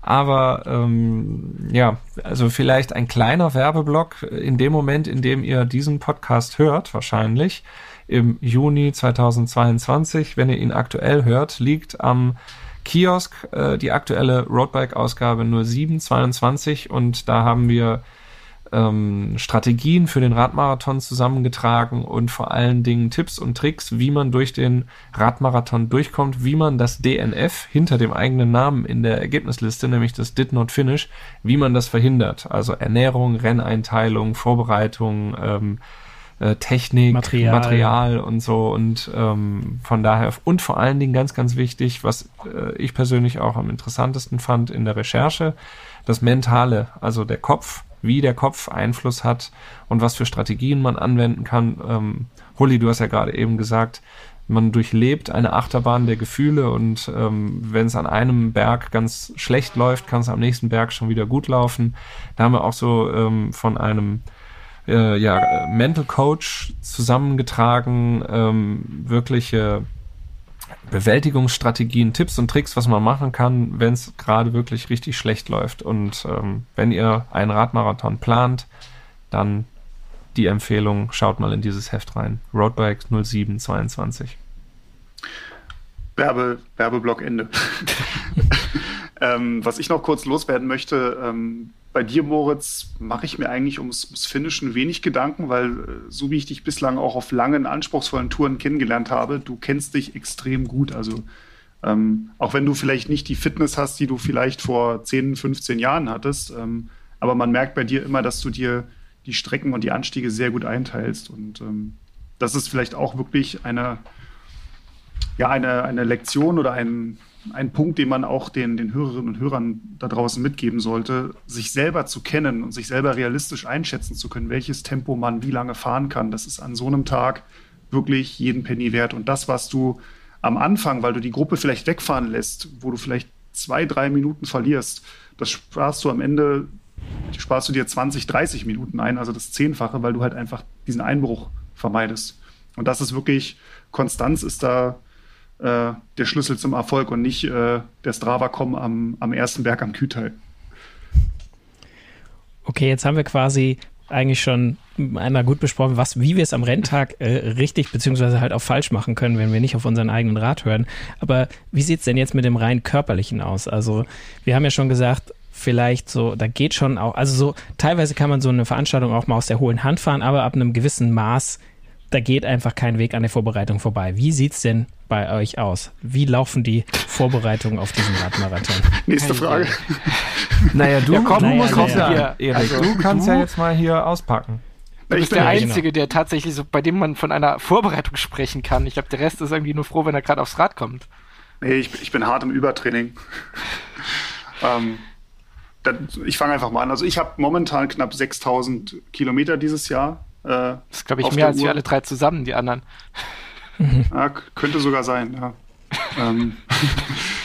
Aber ähm, ja, also vielleicht ein kleiner Werbeblock in dem Moment, in dem ihr diesen Podcast hört, wahrscheinlich im Juni 2022, wenn ihr ihn aktuell hört, liegt am Kiosk äh, die aktuelle Roadbike-Ausgabe 0722 und da haben wir ähm, Strategien für den Radmarathon zusammengetragen und vor allen Dingen Tipps und Tricks, wie man durch den Radmarathon durchkommt, wie man das DNF hinter dem eigenen Namen in der Ergebnisliste, nämlich das Did Not Finish, wie man das verhindert. Also Ernährung, Renneinteilung, Vorbereitung, ähm, äh, Technik, Material. Material. und so und ähm, von daher und vor allen Dingen ganz, ganz wichtig, was äh, ich persönlich auch am interessantesten fand in der Recherche, das Mentale, also der Kopf wie der Kopf Einfluss hat und was für Strategien man anwenden kann. Ähm, Hulli, du hast ja gerade eben gesagt, man durchlebt eine Achterbahn der Gefühle und ähm, wenn es an einem Berg ganz schlecht läuft, kann es am nächsten Berg schon wieder gut laufen. Da haben wir auch so ähm, von einem äh, ja, Mental Coach zusammengetragen, ähm, wirkliche Bewältigungsstrategien, Tipps und Tricks, was man machen kann, wenn es gerade wirklich richtig schlecht läuft. Und ähm, wenn ihr einen Radmarathon plant, dann die Empfehlung, schaut mal in dieses Heft rein. Roadbike 0722. Werbe, Werbeblock Ende. (laughs) ähm, was ich noch kurz loswerden möchte, ähm, bei dir, Moritz, mache ich mir eigentlich ums, ums Finishen wenig Gedanken, weil äh, so wie ich dich bislang auch auf langen, anspruchsvollen Touren kennengelernt habe, du kennst dich extrem gut. Also ähm, auch wenn du vielleicht nicht die Fitness hast, die du vielleicht vor 10, 15 Jahren hattest, ähm, aber man merkt bei dir immer, dass du dir die Strecken und die Anstiege sehr gut einteilst. Und ähm, das ist vielleicht auch wirklich eine, ja, eine, eine Lektion oder ein, ein Punkt, den man auch den, den Hörerinnen und Hörern da draußen mitgeben sollte, sich selber zu kennen und sich selber realistisch einschätzen zu können, welches Tempo man wie lange fahren kann. Das ist an so einem Tag wirklich jeden Penny wert. Und das, was du am Anfang, weil du die Gruppe vielleicht wegfahren lässt, wo du vielleicht zwei, drei Minuten verlierst, das sparst du am Ende, sparst du dir 20, 30 Minuten ein, also das Zehnfache, weil du halt einfach diesen Einbruch vermeidest. Und das ist wirklich, Konstanz ist da äh, der Schlüssel zum Erfolg und nicht äh, der Strava-Com am, am ersten Berg am Kühlteil. Okay, jetzt haben wir quasi eigentlich schon einmal gut besprochen, was, wie wir es am Renntag äh, richtig beziehungsweise halt auch falsch machen können, wenn wir nicht auf unseren eigenen Rat hören. Aber wie sieht es denn jetzt mit dem rein körperlichen aus? Also wir haben ja schon gesagt, vielleicht so, da geht schon auch, also so teilweise kann man so eine Veranstaltung auch mal aus der hohlen Hand fahren, aber ab einem gewissen Maß da geht einfach kein Weg an der Vorbereitung vorbei. Wie sieht es denn bei euch aus? Wie laufen die Vorbereitungen auf diesen Radmarathon? Nächste Frage. naja, du, ja, komm, naja, du musst naja. ja, Erik, also, du kannst du? ja jetzt mal hier auspacken. Du bist der genau. Einzige, der tatsächlich so, bei dem man von einer Vorbereitung sprechen kann. Ich glaube, der Rest ist irgendwie nur froh, wenn er gerade aufs Rad kommt. Nee, ich, ich bin hart im Übertraining. ähm, ich fange einfach mal an. Also ich habe momentan knapp 6000 Kilometer dieses Jahr äh, das ist, glaube ich, mehr als Uhr. wir alle drei zusammen, die anderen. Ja, könnte sogar sein, ja. (laughs) ähm,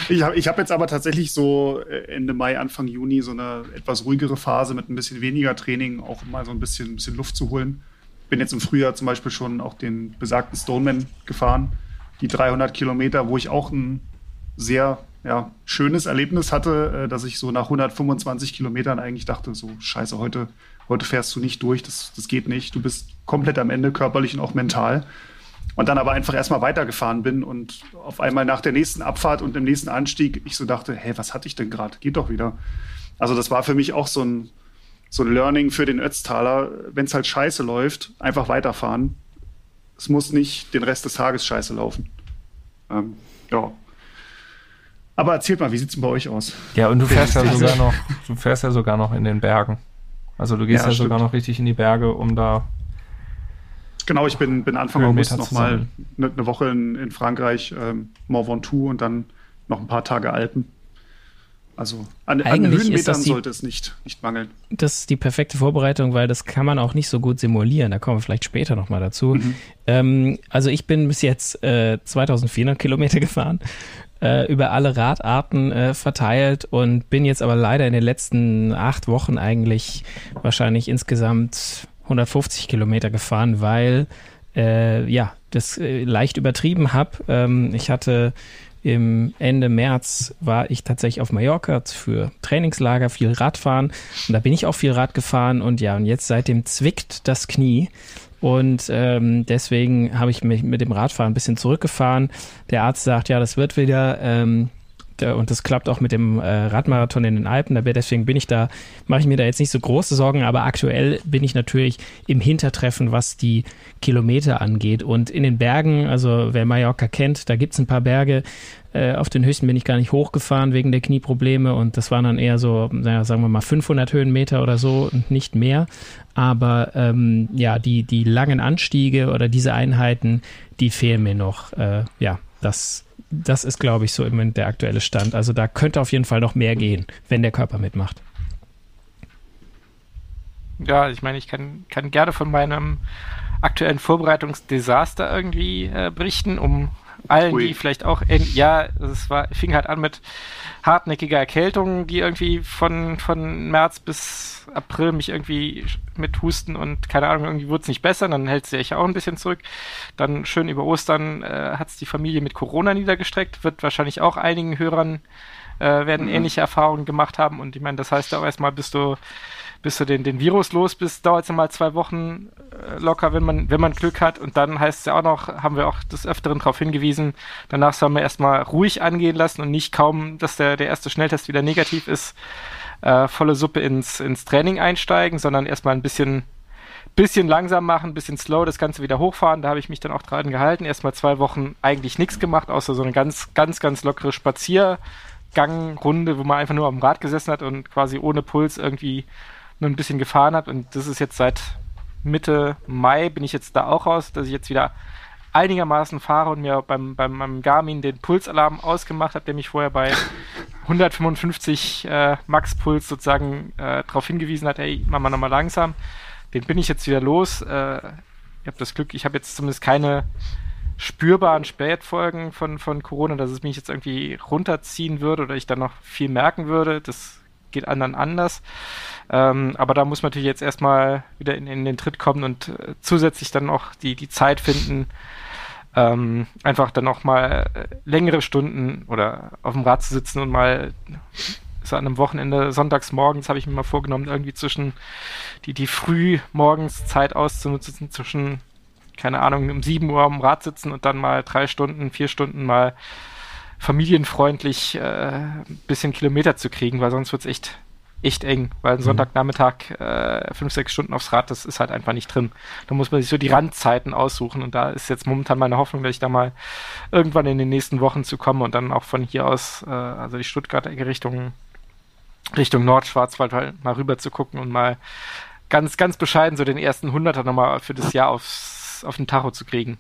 ich habe ich hab jetzt aber tatsächlich so äh, Ende Mai, Anfang Juni so eine etwas ruhigere Phase mit ein bisschen weniger Training, auch mal so ein bisschen, ein bisschen Luft zu holen. Bin jetzt im Frühjahr zum Beispiel schon auch den besagten Stoneman gefahren, die 300 Kilometer, wo ich auch ein sehr ja, schönes Erlebnis hatte, äh, dass ich so nach 125 Kilometern eigentlich dachte, so scheiße, heute heute fährst du nicht durch, das, das geht nicht, du bist komplett am Ende, körperlich und auch mental. Und dann aber einfach erstmal weitergefahren bin und auf einmal nach der nächsten Abfahrt und dem nächsten Anstieg ich so dachte, hey, was hatte ich denn gerade? Geht doch wieder. Also das war für mich auch so ein, so ein Learning für den Ötztaler. Wenn es halt scheiße läuft, einfach weiterfahren. Es muss nicht den Rest des Tages scheiße laufen. Ähm, ja. Aber erzählt mal, wie sieht es denn bei euch aus? Ja, und du fährst ja sogar noch, du fährst ja sogar noch in den Bergen. Also du gehst ja, ja sogar noch richtig in die Berge, um da Genau, ich bin, bin Anfang August nochmal eine, eine Woche in, in Frankreich, ähm, Mont Ventoux und dann noch ein paar Tage Alpen. Also an, an Höhenmetern die, sollte es nicht, nicht mangeln. Das ist die perfekte Vorbereitung, weil das kann man auch nicht so gut simulieren. Da kommen wir vielleicht später nochmal dazu. Mhm. Ähm, also ich bin bis jetzt äh, 2400 Kilometer (laughs) gefahren, äh, über alle Radarten äh, verteilt und bin jetzt aber leider in den letzten acht Wochen eigentlich wahrscheinlich insgesamt 150 Kilometer gefahren, weil äh, ja das äh, leicht übertrieben habe. Ähm, ich hatte im Ende März war ich tatsächlich auf Mallorca für Trainingslager, viel Radfahren. Und da bin ich auch viel Rad gefahren. Und ja, und jetzt seitdem zwickt das Knie. Und ähm, deswegen habe ich mich mit dem Radfahren ein bisschen zurückgefahren. Der Arzt sagt, ja, das wird wieder. Ähm, und das klappt auch mit dem äh, Radmarathon in den Alpen. Deswegen bin ich da, mache ich mir da jetzt nicht so große Sorgen, aber aktuell bin ich natürlich im Hintertreffen, was die Kilometer angeht. Und in den Bergen, also wer Mallorca kennt, da gibt es ein paar Berge. Äh, auf den höchsten bin ich gar nicht hochgefahren wegen der Knieprobleme und das waren dann eher so, naja, sagen wir mal 500 Höhenmeter oder so und nicht mehr. Aber ähm, ja, die, die langen Anstiege oder diese Einheiten, die fehlen mir noch. Äh, ja, das das ist, glaube ich, so im Moment der aktuelle Stand. Also da könnte auf jeden Fall noch mehr gehen, wenn der Körper mitmacht. Ja, ich meine, ich kann, kann gerne von meinem aktuellen Vorbereitungsdesaster irgendwie äh, berichten, um allen, Ui. die vielleicht auch, in, ja, es war, fing halt an mit hartnäckiger Erkältung, die irgendwie von, von März bis April mich irgendwie mit Husten und keine Ahnung, irgendwie wurde es nicht besser, dann hält sie sich auch ein bisschen zurück. Dann schön über Ostern äh, hat es die Familie mit Corona niedergestreckt, wird wahrscheinlich auch einigen Hörern äh, werden mhm. ähnliche Erfahrungen gemacht haben und ich meine, das heißt auch erstmal bist du bis du den, den Virus los bist, dauert es ja mal zwei Wochen äh, locker, wenn man, wenn man Glück hat. Und dann heißt es ja auch noch, haben wir auch des Öfteren darauf hingewiesen, danach soll man erstmal ruhig angehen lassen und nicht kaum, dass der, der erste Schnelltest wieder negativ ist, äh, volle Suppe ins, ins Training einsteigen, sondern erstmal ein bisschen, bisschen langsam machen, ein bisschen slow, das Ganze wieder hochfahren. Da habe ich mich dann auch dran gehalten. Erstmal zwei Wochen eigentlich nichts gemacht, außer so eine ganz, ganz, ganz lockere Spaziergangrunde, wo man einfach nur am Rad gesessen hat und quasi ohne Puls irgendwie nur ein bisschen gefahren habe. Und das ist jetzt seit Mitte Mai bin ich jetzt da auch raus, dass ich jetzt wieder einigermaßen fahre und mir beim, beim, beim Garmin den Pulsalarm ausgemacht habe, der mich vorher bei (laughs) 155 äh, Max-Puls sozusagen äh, darauf hingewiesen hat, hey, mach mal nochmal langsam. Den bin ich jetzt wieder los. Äh, ich habe das Glück, ich habe jetzt zumindest keine spürbaren Spätfolgen von, von Corona, dass es mich jetzt irgendwie runterziehen würde oder ich dann noch viel merken würde. Das geht anderen anders. Ähm, aber da muss man natürlich jetzt erstmal wieder in, in den Tritt kommen und äh, zusätzlich dann auch die, die Zeit finden, ähm, einfach dann auch mal äh, längere Stunden oder auf dem Rad zu sitzen und mal so an einem Wochenende, sonntags morgens habe ich mir mal vorgenommen, irgendwie zwischen die, die früh morgens Zeit auszunutzen, zwischen, keine Ahnung, um 7 Uhr am Rad sitzen und dann mal drei Stunden, vier Stunden mal familienfreundlich äh, ein bisschen Kilometer zu kriegen, weil sonst wird es echt, echt eng, weil ein mhm. Sonntagnachmittag äh, fünf, sechs Stunden aufs Rad, das ist halt einfach nicht drin. Da muss man sich so die Randzeiten aussuchen und da ist jetzt momentan meine Hoffnung, dass ich da mal irgendwann in den nächsten Wochen zu kommen und dann auch von hier aus, äh, also die Stuttgarter Ecke Richtung, Richtung Nordschwarzwald halt mal rüber zu gucken und mal ganz, ganz bescheiden so den ersten Hunderter nochmal für das Jahr aufs, auf den Tacho zu kriegen.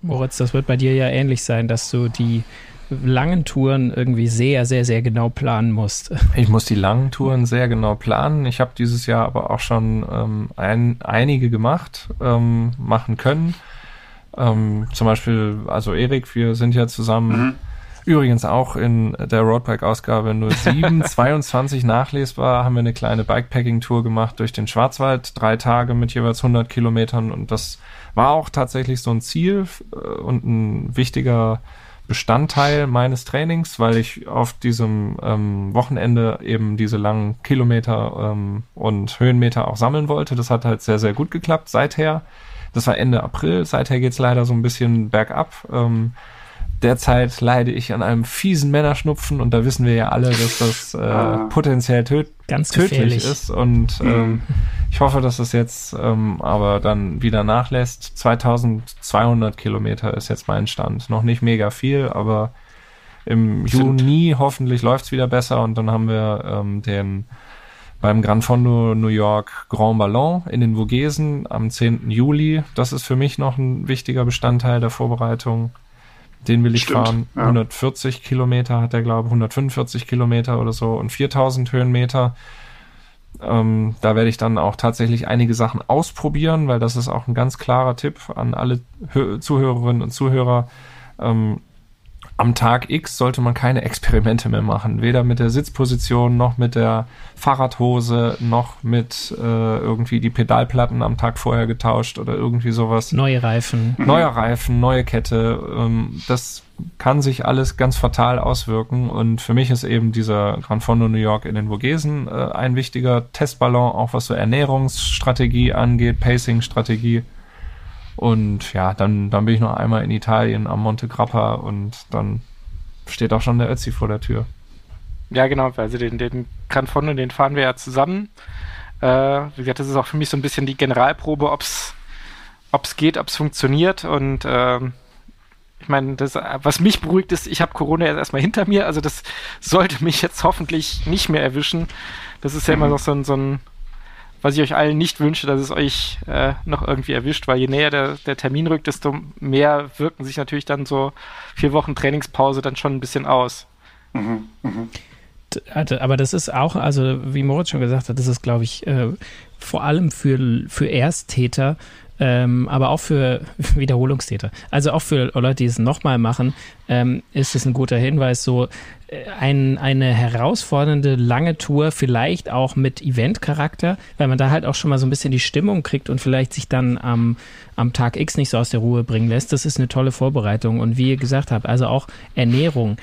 Moritz, das wird bei dir ja ähnlich sein, dass du die langen Touren irgendwie sehr, sehr, sehr genau planen musst. (laughs) Ich muss die langen Touren sehr genau planen. Ich habe dieses Jahr aber auch schon ähm, ein, einige gemacht, ähm, machen können. Ähm, zum Beispiel, also Erik, wir sind ja zusammen. Mhm. Übrigens auch in der Roadbike-Ausgabe 07, 22 (laughs) nachlesbar, haben wir eine kleine Bikepacking-Tour gemacht durch den Schwarzwald, drei Tage mit jeweils 100 Kilometern und das war auch tatsächlich so ein Ziel äh, und ein wichtiger Bestandteil meines Trainings, weil ich auf diesem ähm, Wochenende eben diese langen Kilometer ähm, und Höhenmeter auch sammeln wollte. Das hat halt sehr, sehr gut geklappt seither. Das war Ende April. Seither geht's leider so ein bisschen bergab. Ähm, derzeit leide ich an einem fiesen Männerschnupfen und da wissen wir ja alle, dass das äh, ah. potenziell töt Ganz tödlich ist. Und mhm. ähm, ich hoffe, dass es jetzt ähm, aber dann wieder nachlässt. 2200 Kilometer ist jetzt mein Stand. Noch nicht mega viel, aber im Stimmt. Juni hoffentlich läuft's wieder besser und dann haben wir ähm, den beim Gran Fondo New York Grand Ballon in den Vogesen am 10. Juli. Das ist für mich noch ein wichtiger Bestandteil der Vorbereitung. Den will ich Stimmt, fahren. Ja. 140 Kilometer hat er, glaube ich, 145 Kilometer oder so und 4000 Höhenmeter. Ähm, da werde ich dann auch tatsächlich einige Sachen ausprobieren, weil das ist auch ein ganz klarer Tipp an alle Hö Zuhörerinnen und Zuhörer. Ähm, am Tag X sollte man keine Experimente mehr machen. Weder mit der Sitzposition, noch mit der Fahrradhose, noch mit äh, irgendwie die Pedalplatten am Tag vorher getauscht oder irgendwie sowas. Neue Reifen. Neue Reifen, neue Kette. Ähm, das kann sich alles ganz fatal auswirken. Und für mich ist eben dieser Gran Fondo New York in den Vogesen äh, ein wichtiger Testballon, auch was so Ernährungsstrategie angeht, Pacing-Strategie. Und ja, dann, dann bin ich noch einmal in Italien am Monte Grappa und dann steht auch schon der Ötzi vor der Tür. Ja, genau, also den, den Gran Fondo, den fahren wir ja zusammen. Äh, wie gesagt, das ist auch für mich so ein bisschen die Generalprobe, ob es geht, ob es funktioniert und äh, ich meine, das, was mich beruhigt ist, ich habe Corona jetzt erstmal hinter mir, also das sollte mich jetzt hoffentlich nicht mehr erwischen. Das ist ja immer noch so ein, so ein was ich euch allen nicht wünsche, dass es euch äh, noch irgendwie erwischt, weil je näher der, der Termin rückt, desto mehr wirken sich natürlich dann so vier Wochen Trainingspause dann schon ein bisschen aus. Mhm, mh. Aber das ist auch, also wie Moritz schon gesagt hat, das ist, glaube ich, äh, vor allem für, für Ersttäter ähm, aber auch für (laughs) Wiederholungstäter. Also auch für Leute, die es nochmal machen, ähm, ist es ein guter Hinweis, so äh, ein, eine herausfordernde lange Tour, vielleicht auch mit Event-Charakter, weil man da halt auch schon mal so ein bisschen die Stimmung kriegt und vielleicht sich dann am, am Tag X nicht so aus der Ruhe bringen lässt. Das ist eine tolle Vorbereitung. Und wie ihr gesagt habt, also auch Ernährung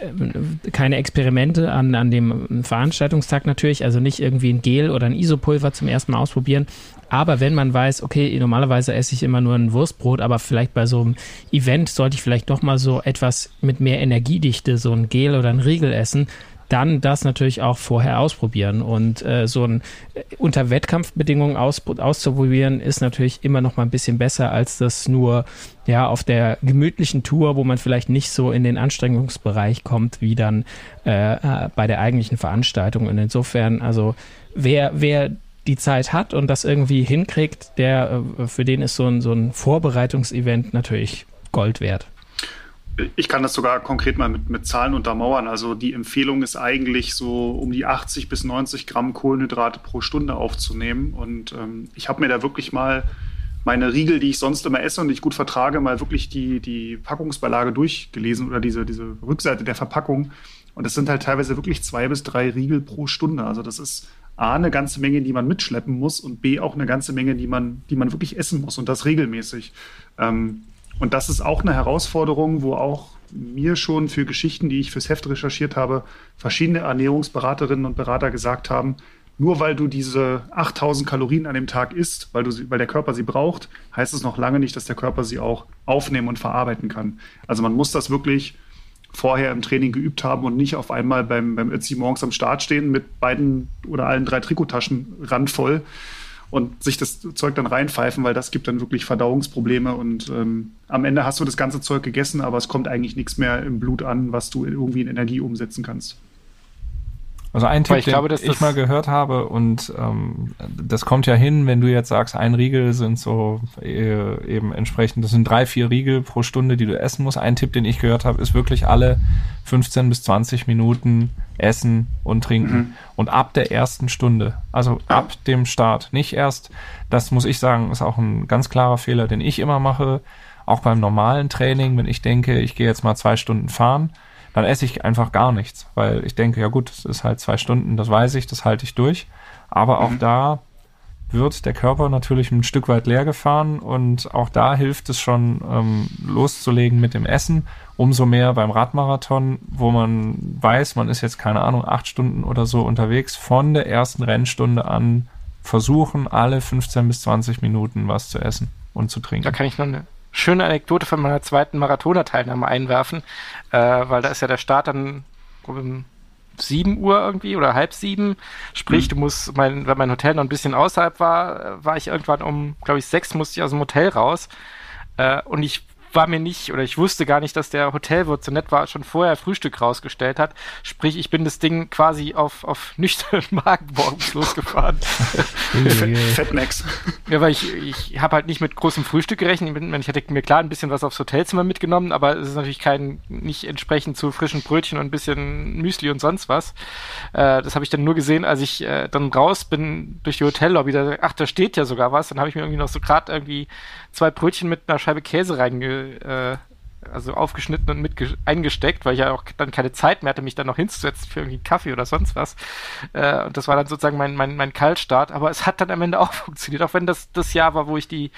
äh, keine Experimente an, an dem Veranstaltungstag natürlich, also nicht irgendwie ein Gel oder ein Isopulver zum ersten Mal ausprobieren, aber wenn man weiß, okay, normalerweise esse ich immer nur ein Wurstbrot, aber vielleicht bei so einem Event sollte ich vielleicht doch mal so etwas mit mehr Energiedichte, so ein Gel oder ein Riegel essen, dann das natürlich auch vorher ausprobieren. Und äh, so ein äh, unter Wettkampfbedingungen aus, auszuprobieren, ist natürlich immer noch mal ein bisschen besser, als das nur ja auf der gemütlichen Tour, wo man vielleicht nicht so in den Anstrengungsbereich kommt, wie dann äh, äh bei der eigentlichen Veranstaltung. Und insofern, also wer, wer die Zeit hat und das irgendwie hinkriegt, der, äh, für den ist so ein, so ein Vorbereitungsevent natürlich Gold wert. Ich kann das sogar konkret mal mit, mit Zahlen untermauern. Also die Empfehlung ist eigentlich so um die 80 bis 90 Gramm Kohlenhydrate pro Stunde aufzunehmen. Und ähm, ich habe mir da wirklich mal meine Riegel, die ich sonst immer esse und die ich gut vertrage, mal wirklich die, die Packungsbeilage durchgelesen oder diese, diese Rückseite der Verpackung. Und das sind halt teilweise wirklich zwei bis drei Riegel pro Stunde. Also das ist A, eine ganze Menge, die man mitschleppen muss und B, auch eine ganze Menge, die man, die man wirklich essen muss und das regelmäßig. Ähm, und das ist auch eine Herausforderung, wo auch mir schon für Geschichten, die ich fürs Heft recherchiert habe, verschiedene Ernährungsberaterinnen und Berater gesagt haben, nur weil du diese 8000 Kalorien an dem Tag isst, weil, du sie, weil der Körper sie braucht, heißt es noch lange nicht, dass der Körper sie auch aufnehmen und verarbeiten kann. Also man muss das wirklich vorher im Training geübt haben und nicht auf einmal beim, beim Ötzi morgens am Start stehen mit beiden oder allen drei Trikottaschen randvoll und sich das Zeug dann reinpfeifen, weil das gibt dann wirklich Verdauungsprobleme und ähm, am Ende hast du das ganze Zeug gegessen, aber es kommt eigentlich nichts mehr im Blut an, was du irgendwie in Energie umsetzen kannst. Also ein Tipp, ich den glaube, ich mal gehört habe und ähm, das kommt ja hin, wenn du jetzt sagst, ein Riegel sind so äh, eben entsprechend, das sind drei, vier Riegel pro Stunde, die du essen musst. Ein Tipp, den ich gehört habe, ist wirklich alle 15 bis 20 Minuten essen und trinken mhm. und ab der ersten Stunde, also ab dem Start, nicht erst, das muss ich sagen, ist auch ein ganz klarer Fehler, den ich immer mache, auch beim normalen Training, wenn ich denke, ich gehe jetzt mal zwei Stunden fahren, dann esse ich einfach gar nichts, weil ich denke, ja gut, es ist halt zwei Stunden, das weiß ich, das halte ich durch. Aber auch mhm. da wird der Körper natürlich ein Stück weit leer gefahren und auch da hilft es schon ähm, loszulegen mit dem Essen. Umso mehr beim Radmarathon, wo man weiß, man ist jetzt keine Ahnung acht Stunden oder so unterwegs, von der ersten Rennstunde an versuchen, alle 15 bis 20 Minuten was zu essen und zu trinken. Da kann ich noch eine schöne Anekdote von meiner zweiten Marathoner-Teilnahme einwerfen, äh, weil da ist ja der Start dann um 7 Uhr irgendwie oder halb sieben. Sprich, mhm. du musst, mein, weil mein Hotel noch ein bisschen außerhalb war, war ich irgendwann um, glaube ich, sechs musste ich aus dem Hotel raus. Äh, und ich war mir nicht, oder ich wusste gar nicht, dass der Hotelwirt so nett war, schon vorher Frühstück rausgestellt hat. Sprich, ich bin das Ding quasi auf, auf nüchternen (laughs) Magen morgens losgefahren. (laughs) (laughs) Fettmax. Ja, weil ich, ich habe halt nicht mit großem Frühstück gerechnet. Ich hätte mir klar ein bisschen was aufs Hotelzimmer mitgenommen, aber es ist natürlich kein, nicht entsprechend zu frischen Brötchen und ein bisschen Müsli und sonst was. Äh, das habe ich dann nur gesehen, als ich äh, dann raus bin durch die Hotellobby. Da, ach, da steht ja sogar was. Dann habe ich mir irgendwie noch so gerade irgendwie zwei Brötchen mit einer Scheibe Käse reinge, äh, also aufgeschnitten und mit eingesteckt, weil ich ja auch dann keine Zeit mehr hatte, mich dann noch hinzusetzen für irgendwie Kaffee oder sonst was. Äh, und das war dann sozusagen mein, mein, mein Kaltstart. Aber es hat dann am Ende auch (laughs) funktioniert, auch wenn das das Jahr war, wo ich die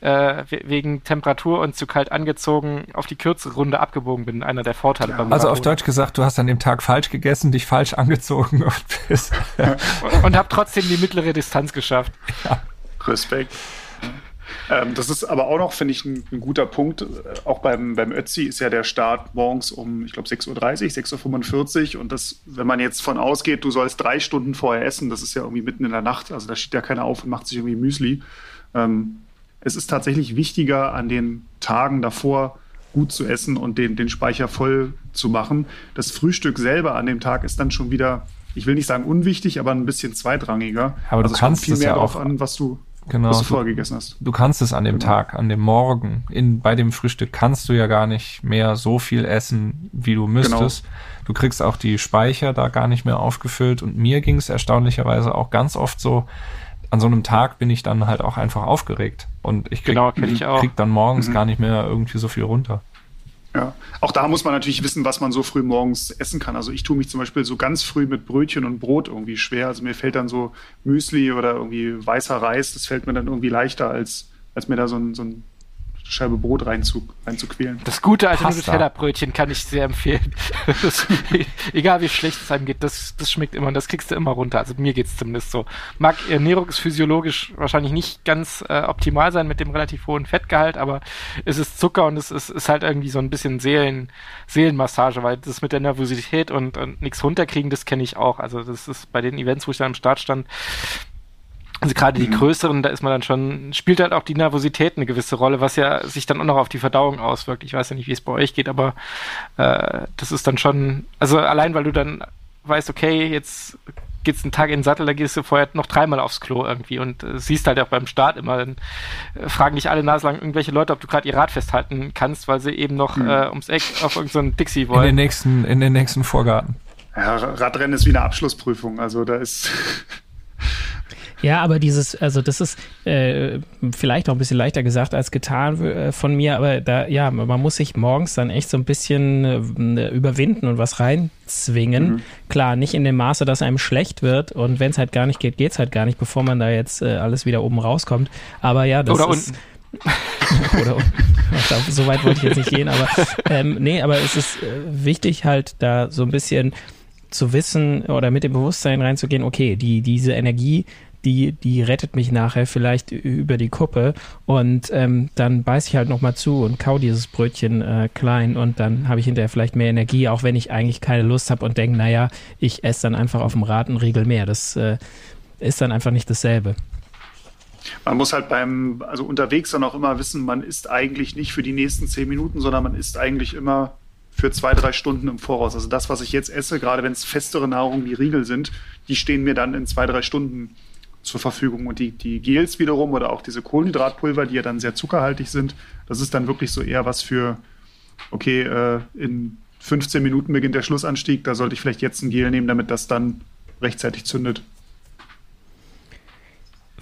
äh, wegen Temperatur und zu kalt angezogen auf die kürzere Runde abgebogen bin. Einer der Vorteile ja. beim Also auf Deutsch gesagt, du hast an dem Tag falsch gegessen, dich falsch angezogen und bist. und, (laughs) und hab trotzdem die mittlere Distanz geschafft. Ja. Respekt. Ähm, das ist aber auch noch, finde ich, ein, ein, guter Punkt. Äh, auch beim, beim Ötzi ist ja der Start morgens um, ich glaube, 6.30 Uhr, 6.45 Uhr. Und das, wenn man jetzt von ausgeht, du sollst drei Stunden vorher essen, das ist ja irgendwie mitten in der Nacht. Also da steht ja keiner auf und macht sich irgendwie Müsli. Ähm, es ist tatsächlich wichtiger, an den Tagen davor gut zu essen und den, den Speicher voll zu machen. Das Frühstück selber an dem Tag ist dann schon wieder, ich will nicht sagen unwichtig, aber ein bisschen zweitrangiger. Aber also du kannst viel mehr ja auch an, was du genau, was du vorher gegessen hast. Du kannst es an dem genau. Tag, an dem Morgen, in, bei dem Frühstück kannst du ja gar nicht mehr so viel essen, wie du müsstest. Genau. Du kriegst auch die Speicher da gar nicht mehr aufgefüllt und mir ging es erstaunlicherweise auch ganz oft so, an so einem Tag bin ich dann halt auch einfach aufgeregt und ich krieg, genau, ich krieg dann morgens mhm. gar nicht mehr irgendwie so viel runter. Ja, auch da muss man natürlich wissen, was man so früh morgens essen kann. Also ich tue mich zum Beispiel so ganz früh mit Brötchen und Brot irgendwie schwer. Also mir fällt dann so Müsli oder irgendwie weißer Reis, das fällt mir dann irgendwie leichter, als, als mir da so ein, so ein Scheibe Brot reinzu, reinzuquälen. Das gute alte Nutella-Brötchen kann ich sehr empfehlen. (laughs) Das, egal wie schlecht es einem geht, das, das schmeckt immer und das kriegst du immer runter. Also mir geht es zumindest so. Mag ernährungsphysiologisch wahrscheinlich nicht ganz äh, optimal sein mit dem relativ hohen Fettgehalt, aber es ist Zucker und es ist, ist halt irgendwie so ein bisschen Seelen, Seelenmassage, weil das mit der Nervosität und, und nichts runterkriegen, das kenne ich auch. Also das ist bei den Events, wo ich dann am Start stand, also gerade die mhm. größeren, da ist man dann schon, spielt halt auch die Nervosität eine gewisse Rolle, was ja sich dann auch noch auf die Verdauung auswirkt. Ich weiß ja nicht, wie es bei euch geht, aber äh, das ist dann schon, also allein weil du dann weißt, okay, jetzt geht's einen Tag in den Sattel, da gehst du vorher noch dreimal aufs Klo irgendwie und äh, siehst halt auch beim Start immer, dann äh, fragen dich alle naslang irgendwelche Leute, ob du gerade ihr Rad festhalten kannst, weil sie eben noch mhm. äh, ums Eck auf irgendeinen so Dixie wollen. In den nächsten, in den nächsten Vorgarten. Ja, Radrennen ist wie eine Abschlussprüfung, also da ist Ja, aber dieses, also das ist äh, vielleicht auch ein bisschen leichter gesagt als getan äh, von mir, aber da, ja, man muss sich morgens dann echt so ein bisschen äh, überwinden und was reinzwingen. Mhm. Klar, nicht in dem Maße, dass einem schlecht wird und wenn es halt gar nicht geht, geht es halt gar nicht, bevor man da jetzt äh, alles wieder oben rauskommt. Aber ja, das Oder ist. (laughs) Oder so weit wollte ich jetzt nicht gehen, aber ähm, nee, aber es ist äh, wichtig halt da so ein bisschen zu wissen oder mit dem Bewusstsein reinzugehen, okay, die, diese Energie, die, die rettet mich nachher vielleicht über die Kuppe und ähm, dann beiß ich halt nochmal zu und kau dieses Brötchen äh, klein und dann habe ich hinterher vielleicht mehr Energie, auch wenn ich eigentlich keine Lust habe und denke, naja, ich esse dann einfach auf dem Rad einen Riegel mehr. Das äh, ist dann einfach nicht dasselbe. Man muss halt beim, also unterwegs dann auch immer wissen, man isst eigentlich nicht für die nächsten zehn Minuten, sondern man isst eigentlich immer für zwei, drei Stunden im Voraus. Also das, was ich jetzt esse, gerade wenn es festere Nahrung wie Riegel sind, die stehen mir dann in zwei, drei Stunden zur Verfügung. Und die, die Gels wiederum oder auch diese Kohlenhydratpulver, die ja dann sehr zuckerhaltig sind, das ist dann wirklich so eher was für, okay, äh, in 15 Minuten beginnt der Schlussanstieg, da sollte ich vielleicht jetzt ein Gel nehmen, damit das dann rechtzeitig zündet.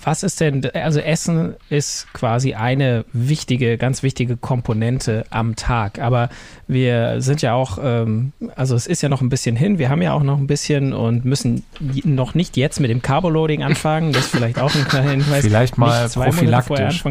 Was ist denn, also Essen ist quasi eine wichtige, ganz wichtige Komponente am Tag. Aber wir sind ja auch, ähm, also es ist ja noch ein bisschen hin. Wir haben ja auch noch ein bisschen und müssen noch nicht jetzt mit dem Carboloading anfangen. Das ist vielleicht auch ein kleiner Hinweis. Vielleicht mal zwei prophylaktisch.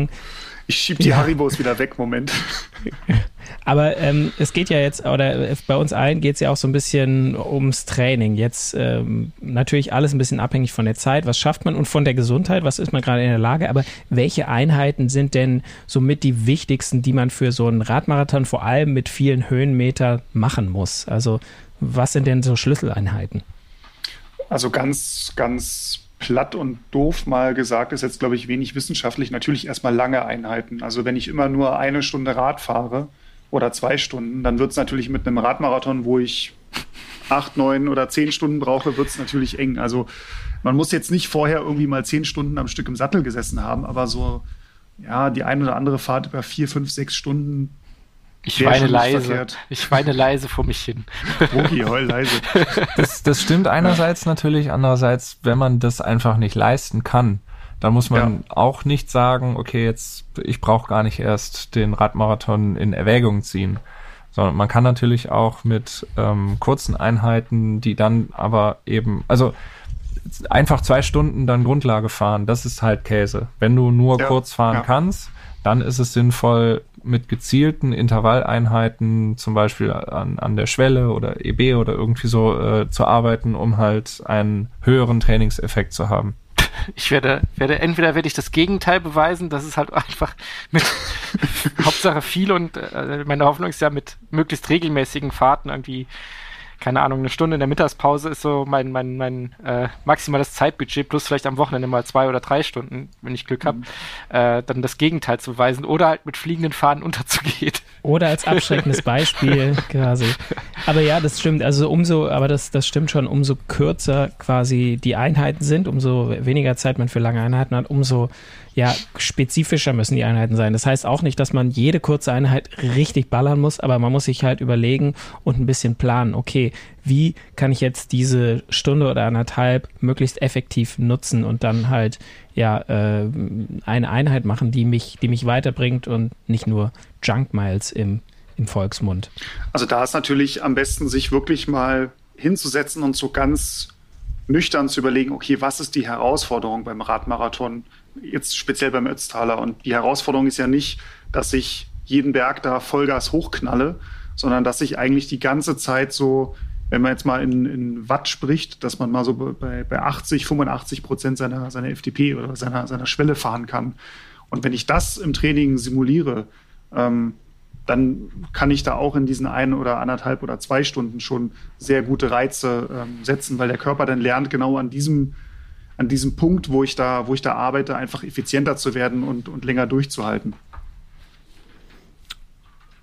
Ich schieb die ja. Haribos wieder weg, Moment. (laughs) Aber ähm, es geht ja jetzt, oder äh, bei uns allen geht es ja auch so ein bisschen ums Training. Jetzt ähm, natürlich alles ein bisschen abhängig von der Zeit. Was schafft man und von der Gesundheit? Was ist man gerade in der Lage? Aber welche Einheiten sind denn somit die wichtigsten, die man für so einen Radmarathon vor allem mit vielen Höhenmeter machen muss? Also was sind denn so Schlüsseleinheiten? Also ganz, ganz platt und doof mal gesagt, ist jetzt, glaube ich, wenig wissenschaftlich. Natürlich erstmal lange Einheiten. Also wenn ich immer nur eine Stunde Rad fahre oder zwei Stunden, dann wird es natürlich mit einem Radmarathon, wo ich acht, neun oder zehn Stunden brauche, wird es natürlich eng. Also man muss jetzt nicht vorher irgendwie mal zehn Stunden am Stück im Sattel gesessen haben, aber so, ja, die eine oder andere Fahrt über vier, fünf, sechs Stunden ich weine leise. Verkehrt. Ich weine leise vor mich hin. Rogi, heul leise. Das, das stimmt einerseits natürlich, andererseits, wenn man das einfach nicht leisten kann, dann muss man ja. auch nicht sagen, okay, jetzt ich brauche gar nicht erst den Radmarathon in Erwägung ziehen, sondern man kann natürlich auch mit ähm, kurzen Einheiten, die dann aber eben, also einfach zwei Stunden dann Grundlage fahren, das ist halt Käse. Wenn du nur ja. kurz fahren ja. kannst, dann ist es sinnvoll, mit gezielten Intervalleinheiten, zum Beispiel an, an der Schwelle oder EB oder irgendwie so äh, zu arbeiten, um halt einen höheren Trainingseffekt zu haben. (laughs) Ich werde, werde, entweder werde ich das Gegenteil beweisen, dass es halt einfach mit (laughs) Hauptsache viel und äh, meine Hoffnung ist ja mit möglichst regelmäßigen Fahrten irgendwie keine Ahnung, eine Stunde in der Mittagspause ist so mein, mein, mein äh, maximales Zeitbudget, plus vielleicht am Wochenende mal zwei oder drei Stunden, wenn ich Glück habe, mhm. äh, dann das Gegenteil zu beweisen oder halt mit fliegenden Fahnen (laughs) unterzugehen. Oder als abschreckendes (laughs) Beispiel quasi. Aber ja, das stimmt. Also umso, aber das, das stimmt schon, umso kürzer quasi die Einheiten sind, umso weniger Zeit man für lange Einheiten hat, umso ja, spezifischer müssen die Einheiten sein. Das heißt auch nicht, dass man jede kurze Einheit richtig ballern muss, aber man muss sich halt überlegen und ein bisschen planen, okay, wie kann ich jetzt diese Stunde oder anderthalb möglichst effektiv nutzen und dann halt ja äh, eine Einheit machen, die mich, die mich weiterbringt und nicht nur Junk Miles im, im Volksmund. Also da ist natürlich am besten, sich wirklich mal hinzusetzen und so ganz nüchtern zu überlegen, okay, was ist die Herausforderung beim Radmarathon? jetzt speziell beim Ötztaler. Und die Herausforderung ist ja nicht, dass ich jeden Berg da Vollgas hochknalle, sondern dass ich eigentlich die ganze Zeit so, wenn man jetzt mal in, in Watt spricht, dass man mal so bei, bei 80, 85 Prozent seiner, seiner FDP oder seiner, seiner Schwelle fahren kann. Und wenn ich das im Training simuliere, ähm, dann kann ich da auch in diesen ein oder anderthalb oder zwei Stunden schon sehr gute Reize ähm, setzen, weil der Körper dann lernt, genau an diesem an diesem Punkt, wo ich da, wo ich da arbeite, einfach effizienter zu werden und, und länger durchzuhalten.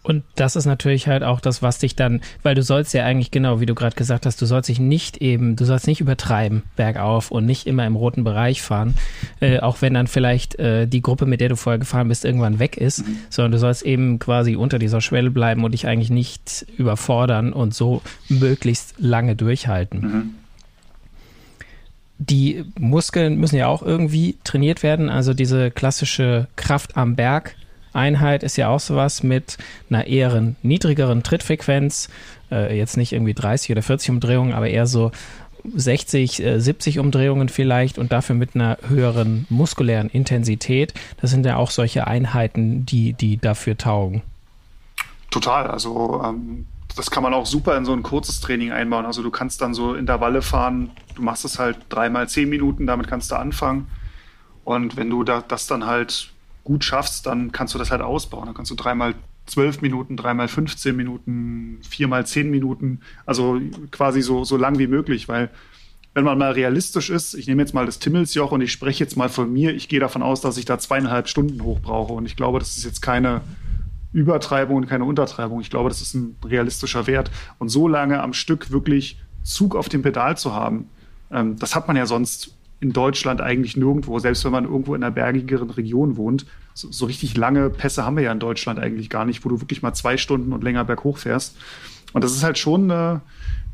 Und das ist natürlich halt auch das, was dich dann, weil du sollst ja eigentlich genau, wie du gerade gesagt hast, du sollst dich nicht eben, du sollst nicht übertreiben bergauf und nicht immer im roten Bereich fahren, äh, auch wenn dann vielleicht äh, die Gruppe, mit der du vorher gefahren bist, irgendwann weg ist, mhm. sondern du sollst eben quasi unter dieser Schwelle bleiben und dich eigentlich nicht überfordern und so möglichst lange durchhalten. Mhm die Muskeln müssen ja auch irgendwie trainiert werden. Also diese klassische Kraft am Berg Einheit ist ja auch sowas mit einer eher niedrigeren Trittfrequenz. Äh, jetzt nicht irgendwie 30 oder 40 Umdrehungen, aber eher so 60, äh, 70 Umdrehungen vielleicht und dafür mit einer höheren muskulären Intensität. Das sind ja auch solche Einheiten, die, die dafür taugen. Total. Also ähm, das kann man auch super in so ein kurzes Training einbauen. Also du kannst dann so Intervalle fahren, du machst es halt dreimal zehn Minuten, damit kannst du anfangen. Und wenn du da, das dann halt gut schaffst, dann kannst du das halt ausbauen. Dann kannst du dreimal zwölf Minuten, dreimal 15 Minuten, viermal zehn Minuten, also quasi so, so lang wie möglich, weil wenn man mal realistisch ist, ich nehme jetzt mal das Timmelsjoch und ich spreche jetzt mal von mir, ich gehe davon aus, dass ich da zweieinhalb Stunden hoch brauche und ich glaube, das ist jetzt keine, Übertreibung und keine Untertreibung. Ich glaube, das ist ein realistischer Wert. Und so lange am Stück wirklich Zug auf dem Pedal zu haben, ähm, das hat man ja sonst in Deutschland eigentlich nirgendwo, selbst wenn man irgendwo in einer bergigeren Region wohnt. So, so, richtig lange Pässe haben wir ja in Deutschland eigentlich gar nicht, wo du wirklich mal zwei Stunden und länger berghoch fährst. Und das ist halt schon eine,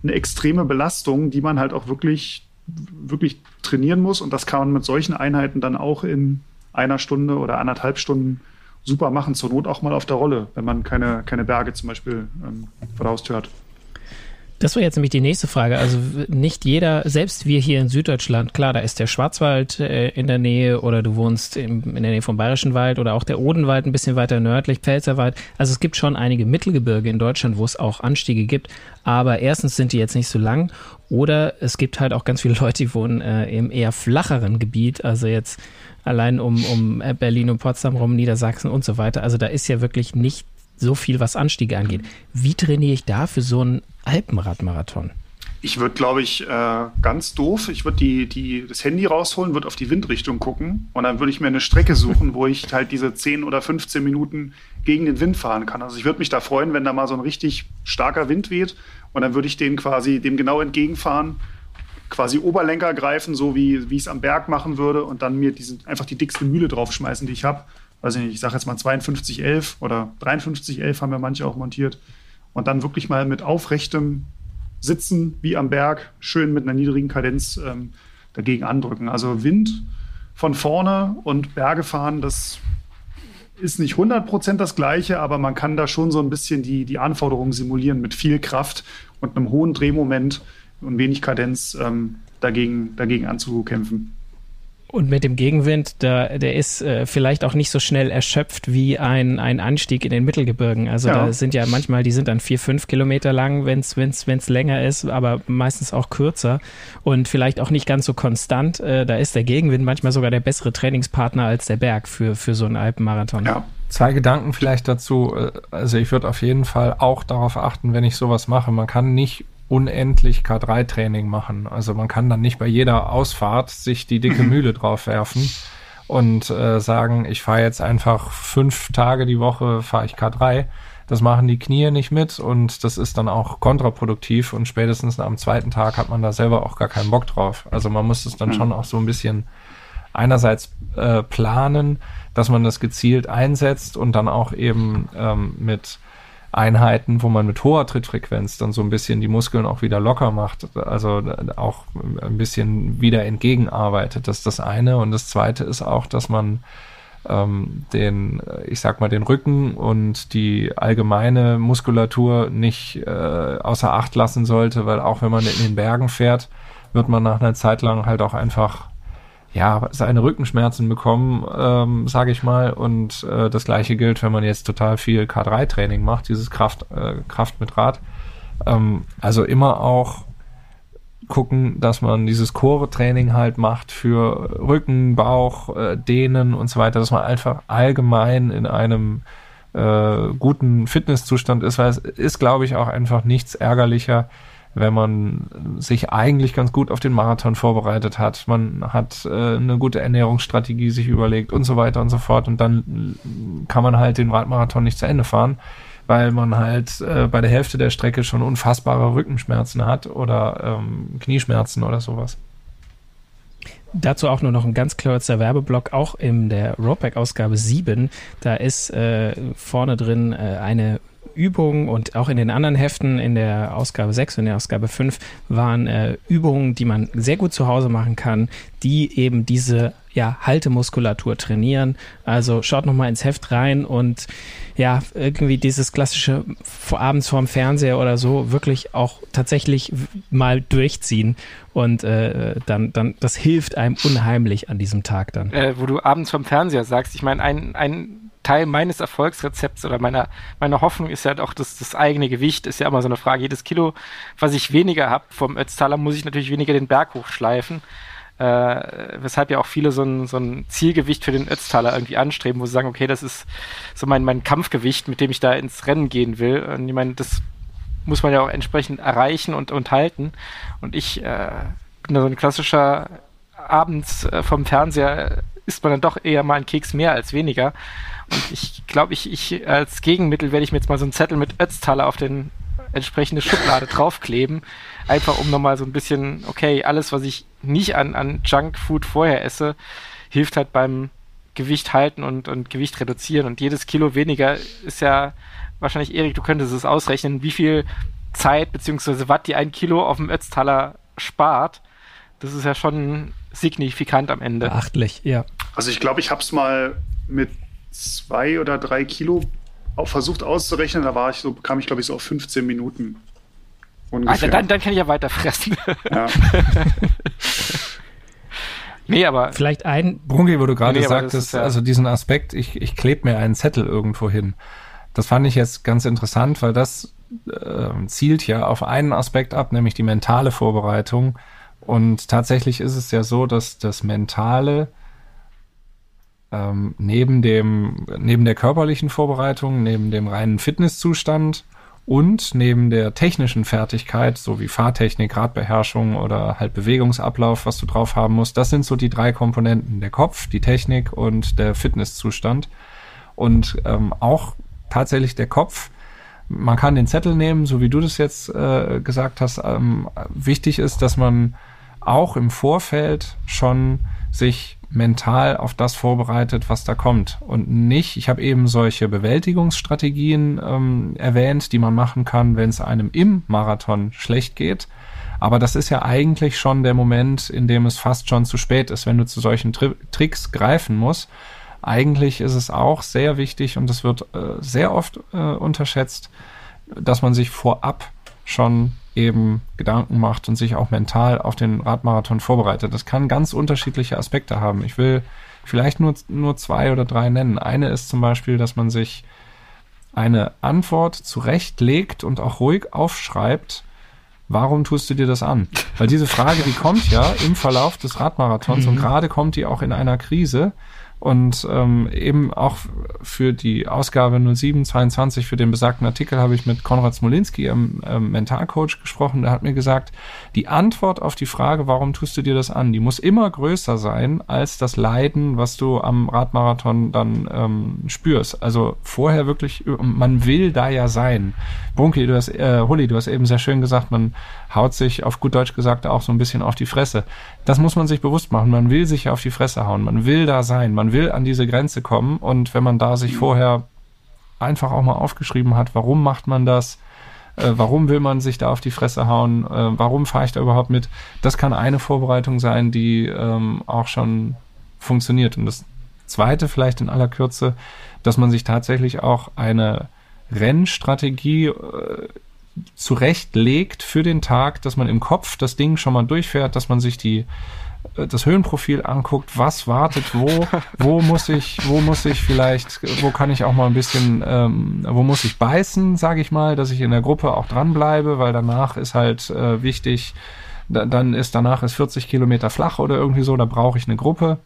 eine extreme Belastung, die man halt auch wirklich, wirklich trainieren muss. Und das kann man mit solchen Einheiten dann auch in einer Stunde oder anderthalb Stunden super machen, zur Not auch mal auf der Rolle, wenn man keine, keine Berge zum Beispiel ähm, vor der Haustür hat. Das war jetzt nämlich die nächste Frage. Also nicht jeder, selbst wir hier in Süddeutschland, klar, da ist der Schwarzwald äh, in der Nähe oder du wohnst in der Nähe vom Bayerischen Wald oder auch der Odenwald ein bisschen weiter nördlich, Pfälzerwald. Also es gibt schon einige Mittelgebirge in Deutschland, wo es auch Anstiege gibt. Aber erstens sind die jetzt nicht so lang oder es gibt halt auch ganz viele (laughs) Leute, die wohnen äh, im eher flacheren Gebiet. Also jetzt allein um, um Berlin und Potsdam rum, Niedersachsen und so weiter. Also da ist ja wirklich nicht so viel, was Anstiege angeht. Wie trainiere ich da für so einen Alpenradmarathon? Ich würde, glaube ich, äh, ganz doof, ich würde die, die, das Handy rausholen, würde auf die Windrichtung gucken und dann würde ich mir eine Strecke suchen, wo ich halt diese 10 oder 15 Minuten gegen den Wind fahren kann. Also ich würde mich da freuen, wenn da mal so ein richtig starker Wind weht und dann würde ich den quasi dem genau entgegenfahren, quasi Oberlenker greifen, so wie, wie ich es am Berg machen würde und dann mir diesen, einfach die dickste Mühle draufschmeißen, die ich habe. Also ich sage jetzt mal 5211 oder 5311 haben wir manche auch montiert und dann wirklich mal mit aufrechtem sitzen wie am Berg, schön mit einer niedrigen Kadenz ähm, dagegen andrücken. Also Wind von vorne und Berge fahren, das ist nicht 100% das gleiche, aber man kann da schon so ein bisschen die, die Anforderungen simulieren mit viel Kraft und einem hohen Drehmoment und wenig Kadenz ähm, dagegen, dagegen anzukämpfen. Und mit dem Gegenwind, der, der ist äh, vielleicht auch nicht so schnell erschöpft wie ein, ein Anstieg in den Mittelgebirgen. Also ja. da sind ja manchmal, die sind dann vier, fünf Kilometer lang, wenn es wenn's, wenn's länger ist, aber meistens auch kürzer und vielleicht auch nicht ganz so konstant. Äh, da ist der Gegenwind manchmal sogar der bessere Trainingspartner als der Berg für, für so einen Alpenmarathon. Ja. Zwei Gedanken vielleicht dazu. Äh, also ich würde auf jeden Fall auch darauf achten, wenn ich sowas mache. Man kann nicht unendlich K3-Training machen. Also man kann dann nicht bei jeder Ausfahrt sich die dicke. (laughs) Mühle drauf werfen und äh, sagen, ich fahre jetzt einfach fünf Tage die Woche, fahre ich K3. Das machen die Knie nicht mit und das ist dann auch kontraproduktiv und spätestens am zweiten Tag hat man da selber auch gar keinen Bock drauf. Also man muss es dann mhm. schon auch so ein bisschen einerseits äh, planen, dass man das gezielt einsetzt und dann auch eben ähm, mit Einheiten, wo man mit hoher Trittfrequenz dann so ein bisschen die Muskeln auch wieder locker macht, also auch ein bisschen wieder entgegenarbeitet. Das ist das eine. Und das zweite ist auch, dass man ähm, den, ich sag mal, den Rücken und die allgemeine Muskulatur nicht äh, außer Acht lassen sollte, weil auch wenn man in den Bergen fährt, wird man nach einer Zeit lang halt auch einfach ja, seine Rückenschmerzen bekommen, ähm, sage ich mal. Und äh, das gleiche gilt, wenn man jetzt total viel K3-Training macht, dieses Kraft, äh, Kraft mit Rad. Ähm, also immer auch gucken, dass man dieses Core-Training halt macht für Rücken, Bauch, äh, Dehnen und so weiter, dass man einfach allgemein in einem äh, guten Fitnesszustand ist, weil es ist, glaube ich, auch einfach nichts ärgerlicher, wenn man sich eigentlich ganz gut auf den Marathon vorbereitet hat, man hat äh, eine gute Ernährungsstrategie sich überlegt und so weiter und so fort und dann kann man halt den Radmarathon nicht zu Ende fahren, weil man halt äh, bei der Hälfte der Strecke schon unfassbare Rückenschmerzen hat oder ähm, Knieschmerzen oder sowas. Dazu auch nur noch ein ganz kurzer Werbeblock, auch in der Roadback-Ausgabe 7. Da ist äh, vorne drin äh, eine Übungen und auch in den anderen Heften, in der Ausgabe 6 und der Ausgabe 5, waren äh, Übungen, die man sehr gut zu Hause machen kann, die eben diese ja, Haltemuskulatur trainieren. Also schaut nochmal ins Heft rein und ja, irgendwie dieses klassische abends vorm Fernseher oder so wirklich auch tatsächlich mal durchziehen und äh, dann, dann, das hilft einem unheimlich an diesem Tag dann. Äh, wo du abends vorm Fernseher sagst, ich meine, ein, ein Teil meines Erfolgsrezepts oder meiner, meiner Hoffnung ist ja auch das, das eigene Gewicht, ist ja immer so eine Frage. Jedes Kilo, was ich weniger habe vom Ötztaler, muss ich natürlich weniger den Berg hochschleifen. Äh, weshalb ja auch viele so ein, so ein Zielgewicht für den Ötztaler irgendwie anstreben, wo sie sagen, okay, das ist so mein, mein Kampfgewicht, mit dem ich da ins Rennen gehen will. Und ich meine, das muss man ja auch entsprechend erreichen und, und halten. Und ich äh, bin da so ein klassischer abends äh, vom Fernseher isst man dann doch eher mal einen Keks mehr als weniger. Und ich glaube, ich, ich als Gegenmittel werde ich mir jetzt mal so einen Zettel mit Ötztaler auf den entsprechende Schublade (laughs) draufkleben. Einfach um nochmal so ein bisschen, okay, alles, was ich nicht an, an Junkfood vorher esse, hilft halt beim Gewicht halten und, und Gewicht reduzieren. Und jedes Kilo weniger ist ja wahrscheinlich, Erik, du könntest es ausrechnen, wie viel Zeit bzw. Watt die ein Kilo auf dem Ötztaler spart. Das ist ja schon signifikant am Ende. Beachtlich, ja. Also ich glaube, ich habe es mal mit zwei oder drei Kilo auch versucht auszurechnen. Da war ich so, kam ich glaube ich so auf 15 Minuten. Ungefähr. Also dann, dann kann ich ja weiter fressen. Ja. (laughs) nee, aber. Vielleicht ein. Brungi, wo du gerade nee, sagtest, ja also diesen Aspekt, ich, ich klebe mir einen Zettel irgendwo hin. Das fand ich jetzt ganz interessant, weil das äh, zielt ja auf einen Aspekt ab, nämlich die mentale Vorbereitung. Und tatsächlich ist es ja so, dass das Mentale ähm, neben dem, neben der körperlichen Vorbereitung, neben dem reinen Fitnesszustand Und neben der technischen Fertigkeit, so wie Fahrtechnik, Radbeherrschung oder halt Bewegungsablauf, was du drauf haben musst, das sind so die drei Komponenten. Der Kopf, die Technik und der Fitnesszustand. Und ähm, auch tatsächlich der Kopf. Man kann den Zettel nehmen, so wie du das jetzt äh, gesagt hast. Ähm, wichtig ist, dass man auch im Vorfeld schon sich mental auf das vorbereitet, was da kommt. Und nicht, ich habe eben solche Bewältigungsstrategien ähm, erwähnt, die man machen kann, wenn es einem im Marathon schlecht geht. Aber das ist ja eigentlich schon der Moment, in dem es fast schon zu spät ist, wenn du zu solchen Tri Tricks greifen musst. Eigentlich ist es auch sehr wichtig und das wird äh, sehr oft äh, unterschätzt, dass man sich vorab schon eben Gedanken macht und sich auch mental auf den Radmarathon vorbereitet. Das kann ganz unterschiedliche Aspekte haben. Ich will vielleicht nur, nur zwei oder drei nennen. Eine ist zum Beispiel, dass man sich eine Antwort zurechtlegt und auch ruhig aufschreibt, warum tust du dir das an? Weil diese Frage, die kommt ja im Verlauf des Radmarathons mhm. und gerade kommt die auch in einer Krise. Und ähm, eben auch für die Ausgabe 0722, für den besagten Artikel, habe ich mit Konrad Smolinski, einem ähm, Mentalcoach, gesprochen. Der hat mir gesagt, die Antwort auf die Frage, warum tust du dir das an, die muss immer größer sein als das Leiden, was du am Radmarathon dann ähm, spürst. Also vorher wirklich, man will da ja sein. Bunky, du hast, äh, Hulli, du hast eben sehr schön gesagt, man haut sich auf gut Deutsch gesagt auch so ein bisschen auf die Fresse. Das muss man sich bewusst machen. Man will sich auf die Fresse hauen. Man will da sein. Man will an diese Grenze kommen. Und wenn man da sich vorher einfach auch mal aufgeschrieben hat, warum macht man das? Äh, warum will man sich da auf die Fresse hauen? Äh, warum fahre ich da überhaupt mit? Das kann eine Vorbereitung sein, die ähm, auch schon funktioniert. Und das zweite vielleicht in aller Kürze, dass man sich tatsächlich auch eine Rennstrategie äh, zurechtlegt für den Tag, dass man im Kopf das Ding schon mal durchfährt, dass man sich die das Höhenprofil anguckt, was wartet wo, (laughs) wo muss ich, wo muss ich vielleicht, wo kann ich auch mal ein bisschen, ähm, wo muss ich beißen, sage ich mal, dass ich in der Gruppe auch dranbleibe, weil danach ist halt äh, wichtig, da, dann ist danach ist 40 Kilometer flach oder irgendwie so, da brauche ich eine Gruppe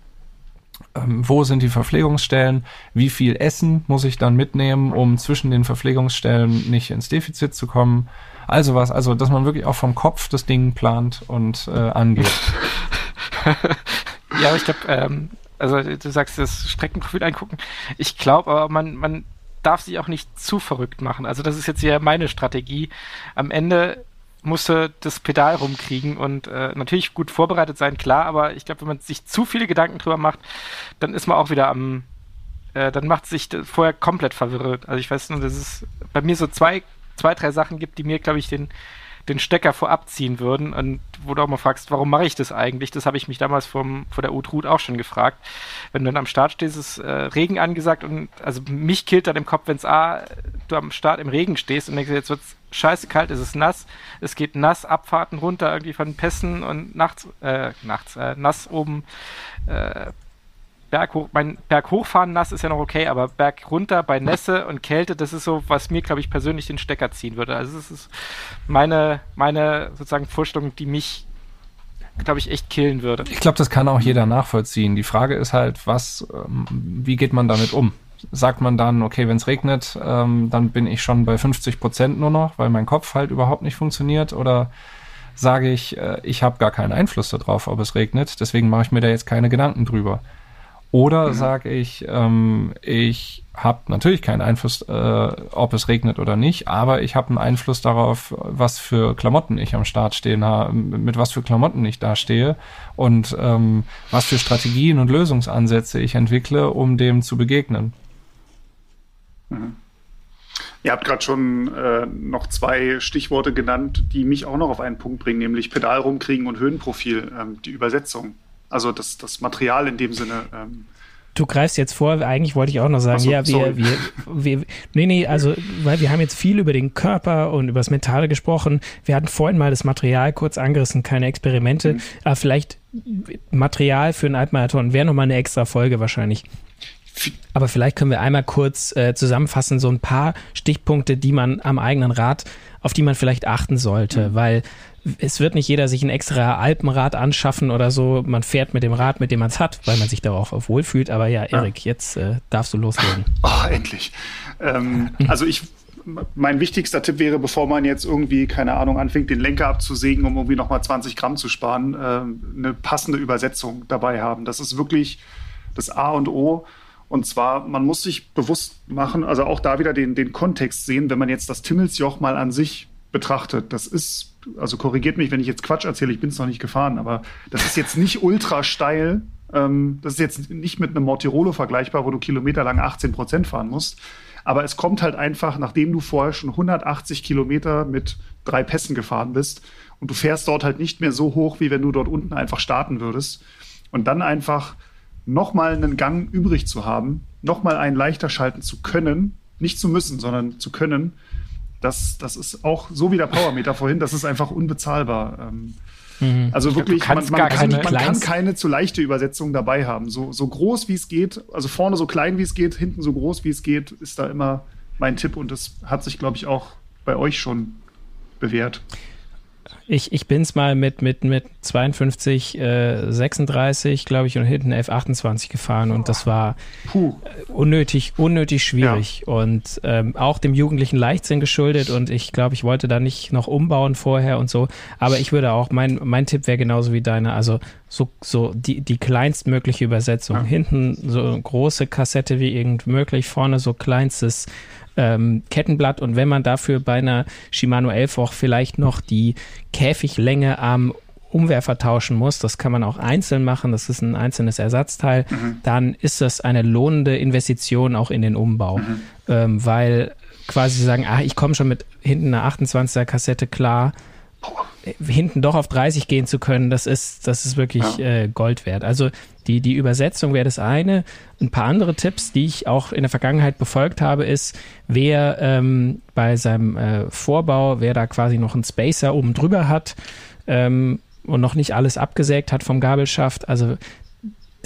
ähm, wo sind die Verpflegungsstellen, wie viel Essen muss ich dann mitnehmen, um zwischen den Verpflegungsstellen nicht ins Defizit zu kommen. Also was, also dass man wirklich auch vom Kopf das Ding plant und äh, angeht. (laughs) (laughs) ja, aber ich glaube, ähm, also du sagst das Streckenprofil angucken. Ich glaube aber, man, man darf sich auch nicht zu verrückt machen. Also das ist jetzt ja meine Strategie. Am Ende musste das Pedal rumkriegen und äh, natürlich gut vorbereitet sein, klar, aber ich glaube, wenn man sich zu viele Gedanken drüber macht, dann ist man auch wieder am, äh, dann macht sich vorher komplett verwirrt. Also ich weiß nur, dass es bei mir so zwei, zwei, drei Sachen gibt, die mir, glaube ich, den, den Stecker vorab ziehen würden und wo du auch mal fragst, warum mache ich das eigentlich? Das habe ich mich damals vom, vor der Utrut auch schon gefragt. Wenn du dann am Start stehst, ist äh, Regen angesagt und also mich killt dann im Kopf, wenn es A, du am Start im Regen stehst und denkst, jetzt wird's scheiße kalt, es ist nass, es geht nass, Abfahrten runter irgendwie von Pässen und nachts, äh, nachts, äh, nass oben, äh, Berg hoch, mein Berg hochfahren nass ist ja noch okay, aber Berg runter bei Nässe und Kälte, das ist so, was mir, glaube ich, persönlich den Stecker ziehen würde. Also es ist meine, meine sozusagen Vorstellung, die mich, glaube ich, echt killen würde. Ich glaube, das kann auch jeder nachvollziehen. Die Frage ist halt, was, ähm, wie geht man damit um? Sagt man dann, okay, wenn es regnet, ähm, dann bin ich schon bei 50 Prozent nur noch, weil mein Kopf halt überhaupt nicht funktioniert? Oder sage ich, äh, ich habe gar keinen Einfluss darauf, ob es regnet, deswegen mache ich mir da jetzt keine Gedanken drüber? Oder mhm. sage ich, ähm, ich habe natürlich keinen Einfluss, äh, ob es regnet oder nicht, aber ich habe einen Einfluss darauf, was für Klamotten ich am Start stehen habe, mit was für Klamotten ich da stehe und ähm, was für Strategien und Lösungsansätze ich entwickle, um dem zu begegnen. Mhm. Ihr habt gerade schon äh, noch zwei Stichworte genannt, die mich auch noch auf einen Punkt bringen, nämlich Pedal rumkriegen und Höhenprofil, ähm, die Übersetzung. Also das, das Material in dem Sinne. Ähm, Du greifst jetzt vor, eigentlich wollte ich auch noch sagen, so, ja, wir, wir, wir, nee, nee, also, weil wir haben jetzt viel über den Körper und über das Mentale gesprochen. Wir hatten vorhin mal das Material kurz angerissen, keine Experimente, mhm. aber vielleicht Material für einen Altmarathon wäre nochmal eine extra Folge wahrscheinlich. Aber vielleicht können wir einmal kurz äh, zusammenfassen, so ein paar Stichpunkte, die man am eigenen Rad, auf die man vielleicht achten sollte, mhm. weil es wird nicht jeder sich ein extra Alpenrad anschaffen oder so. Man fährt mit dem Rad, mit dem man es hat, weil man sich darauf auch wohlfühlt. Aber ja, Erik, ja. jetzt äh, darfst du loslegen. (laughs) Oh, endlich. Ähm, also ich mein wichtigster Tipp wäre, bevor man jetzt irgendwie, keine Ahnung, anfängt, den Lenker abzusägen, um irgendwie nochmal 20 Gramm zu sparen, äh, eine passende Übersetzung dabei haben. Das ist wirklich das A und O. Und zwar, man muss sich bewusst machen, also auch da wieder den, den Kontext sehen, wenn man jetzt das Timmelsjoch mal an sich betrachtet. Das ist, also korrigiert mich, wenn ich jetzt Quatsch erzähle, ich bin es noch nicht gefahren, aber das ist jetzt nicht ultra steil. Ähm, das ist jetzt nicht mit einem Mortirolo vergleichbar, wo du kilometerlang 18 Prozent fahren musst. Aber es kommt halt einfach, nachdem du vorher schon 180 Kilometer mit drei Pässen gefahren bist und du fährst dort halt nicht mehr so hoch, wie wenn du dort unten einfach starten würdest. Und dann einfach nochmal einen Gang übrig zu haben, nochmal einen leichter schalten zu können, nicht zu müssen, sondern zu können, das, das ist auch so wie der Powermeter vorhin, das ist einfach unbezahlbar. Ähm, mhm. Also wirklich, man, man, kann, man kann, keine zu leichte Übersetzung dabei haben. So, so groß wie es geht, also vorne so klein wie es geht, hinten so groß wie es geht, ist da immer mein Tipp und das hat sich, glaube ich, auch bei euch schon bewährt. Ich, ich bin es mal mit, mit, mit 52, äh, 36, glaube ich, und hinten F28 gefahren und das war Puh. unnötig, unnötig schwierig ja. und ähm, auch dem jugendlichen Leichtsinn geschuldet und ich glaube, ich wollte da nicht noch umbauen vorher und so, aber ich würde auch, mein, mein Tipp wäre genauso wie deine, also so, so die, die kleinstmögliche Übersetzung. Ja. Hinten so große Kassette wie irgend möglich, vorne so kleinstes ähm, Kettenblatt und wenn man dafür bei einer Shimano 11 auch vielleicht noch die Käfiglänge am Umwerfer tauschen muss, das kann man auch einzeln machen, das ist ein einzelnes Ersatzteil, mhm. dann ist das eine lohnende Investition auch in den Umbau, mhm. ähm, weil quasi sagen, ah, ich komme schon mit hinten einer 28er Kassette klar, hinten doch auf 30 gehen zu können, das ist, das ist wirklich ja. äh, Gold wert. Also die, die Übersetzung wäre das eine. Ein paar andere Tipps, die ich auch in der Vergangenheit befolgt habe, ist, wer ähm, bei seinem äh, Vorbau, wer da quasi noch einen Spacer oben drüber hat ähm, und noch nicht alles abgesägt hat vom Gabelschaft, also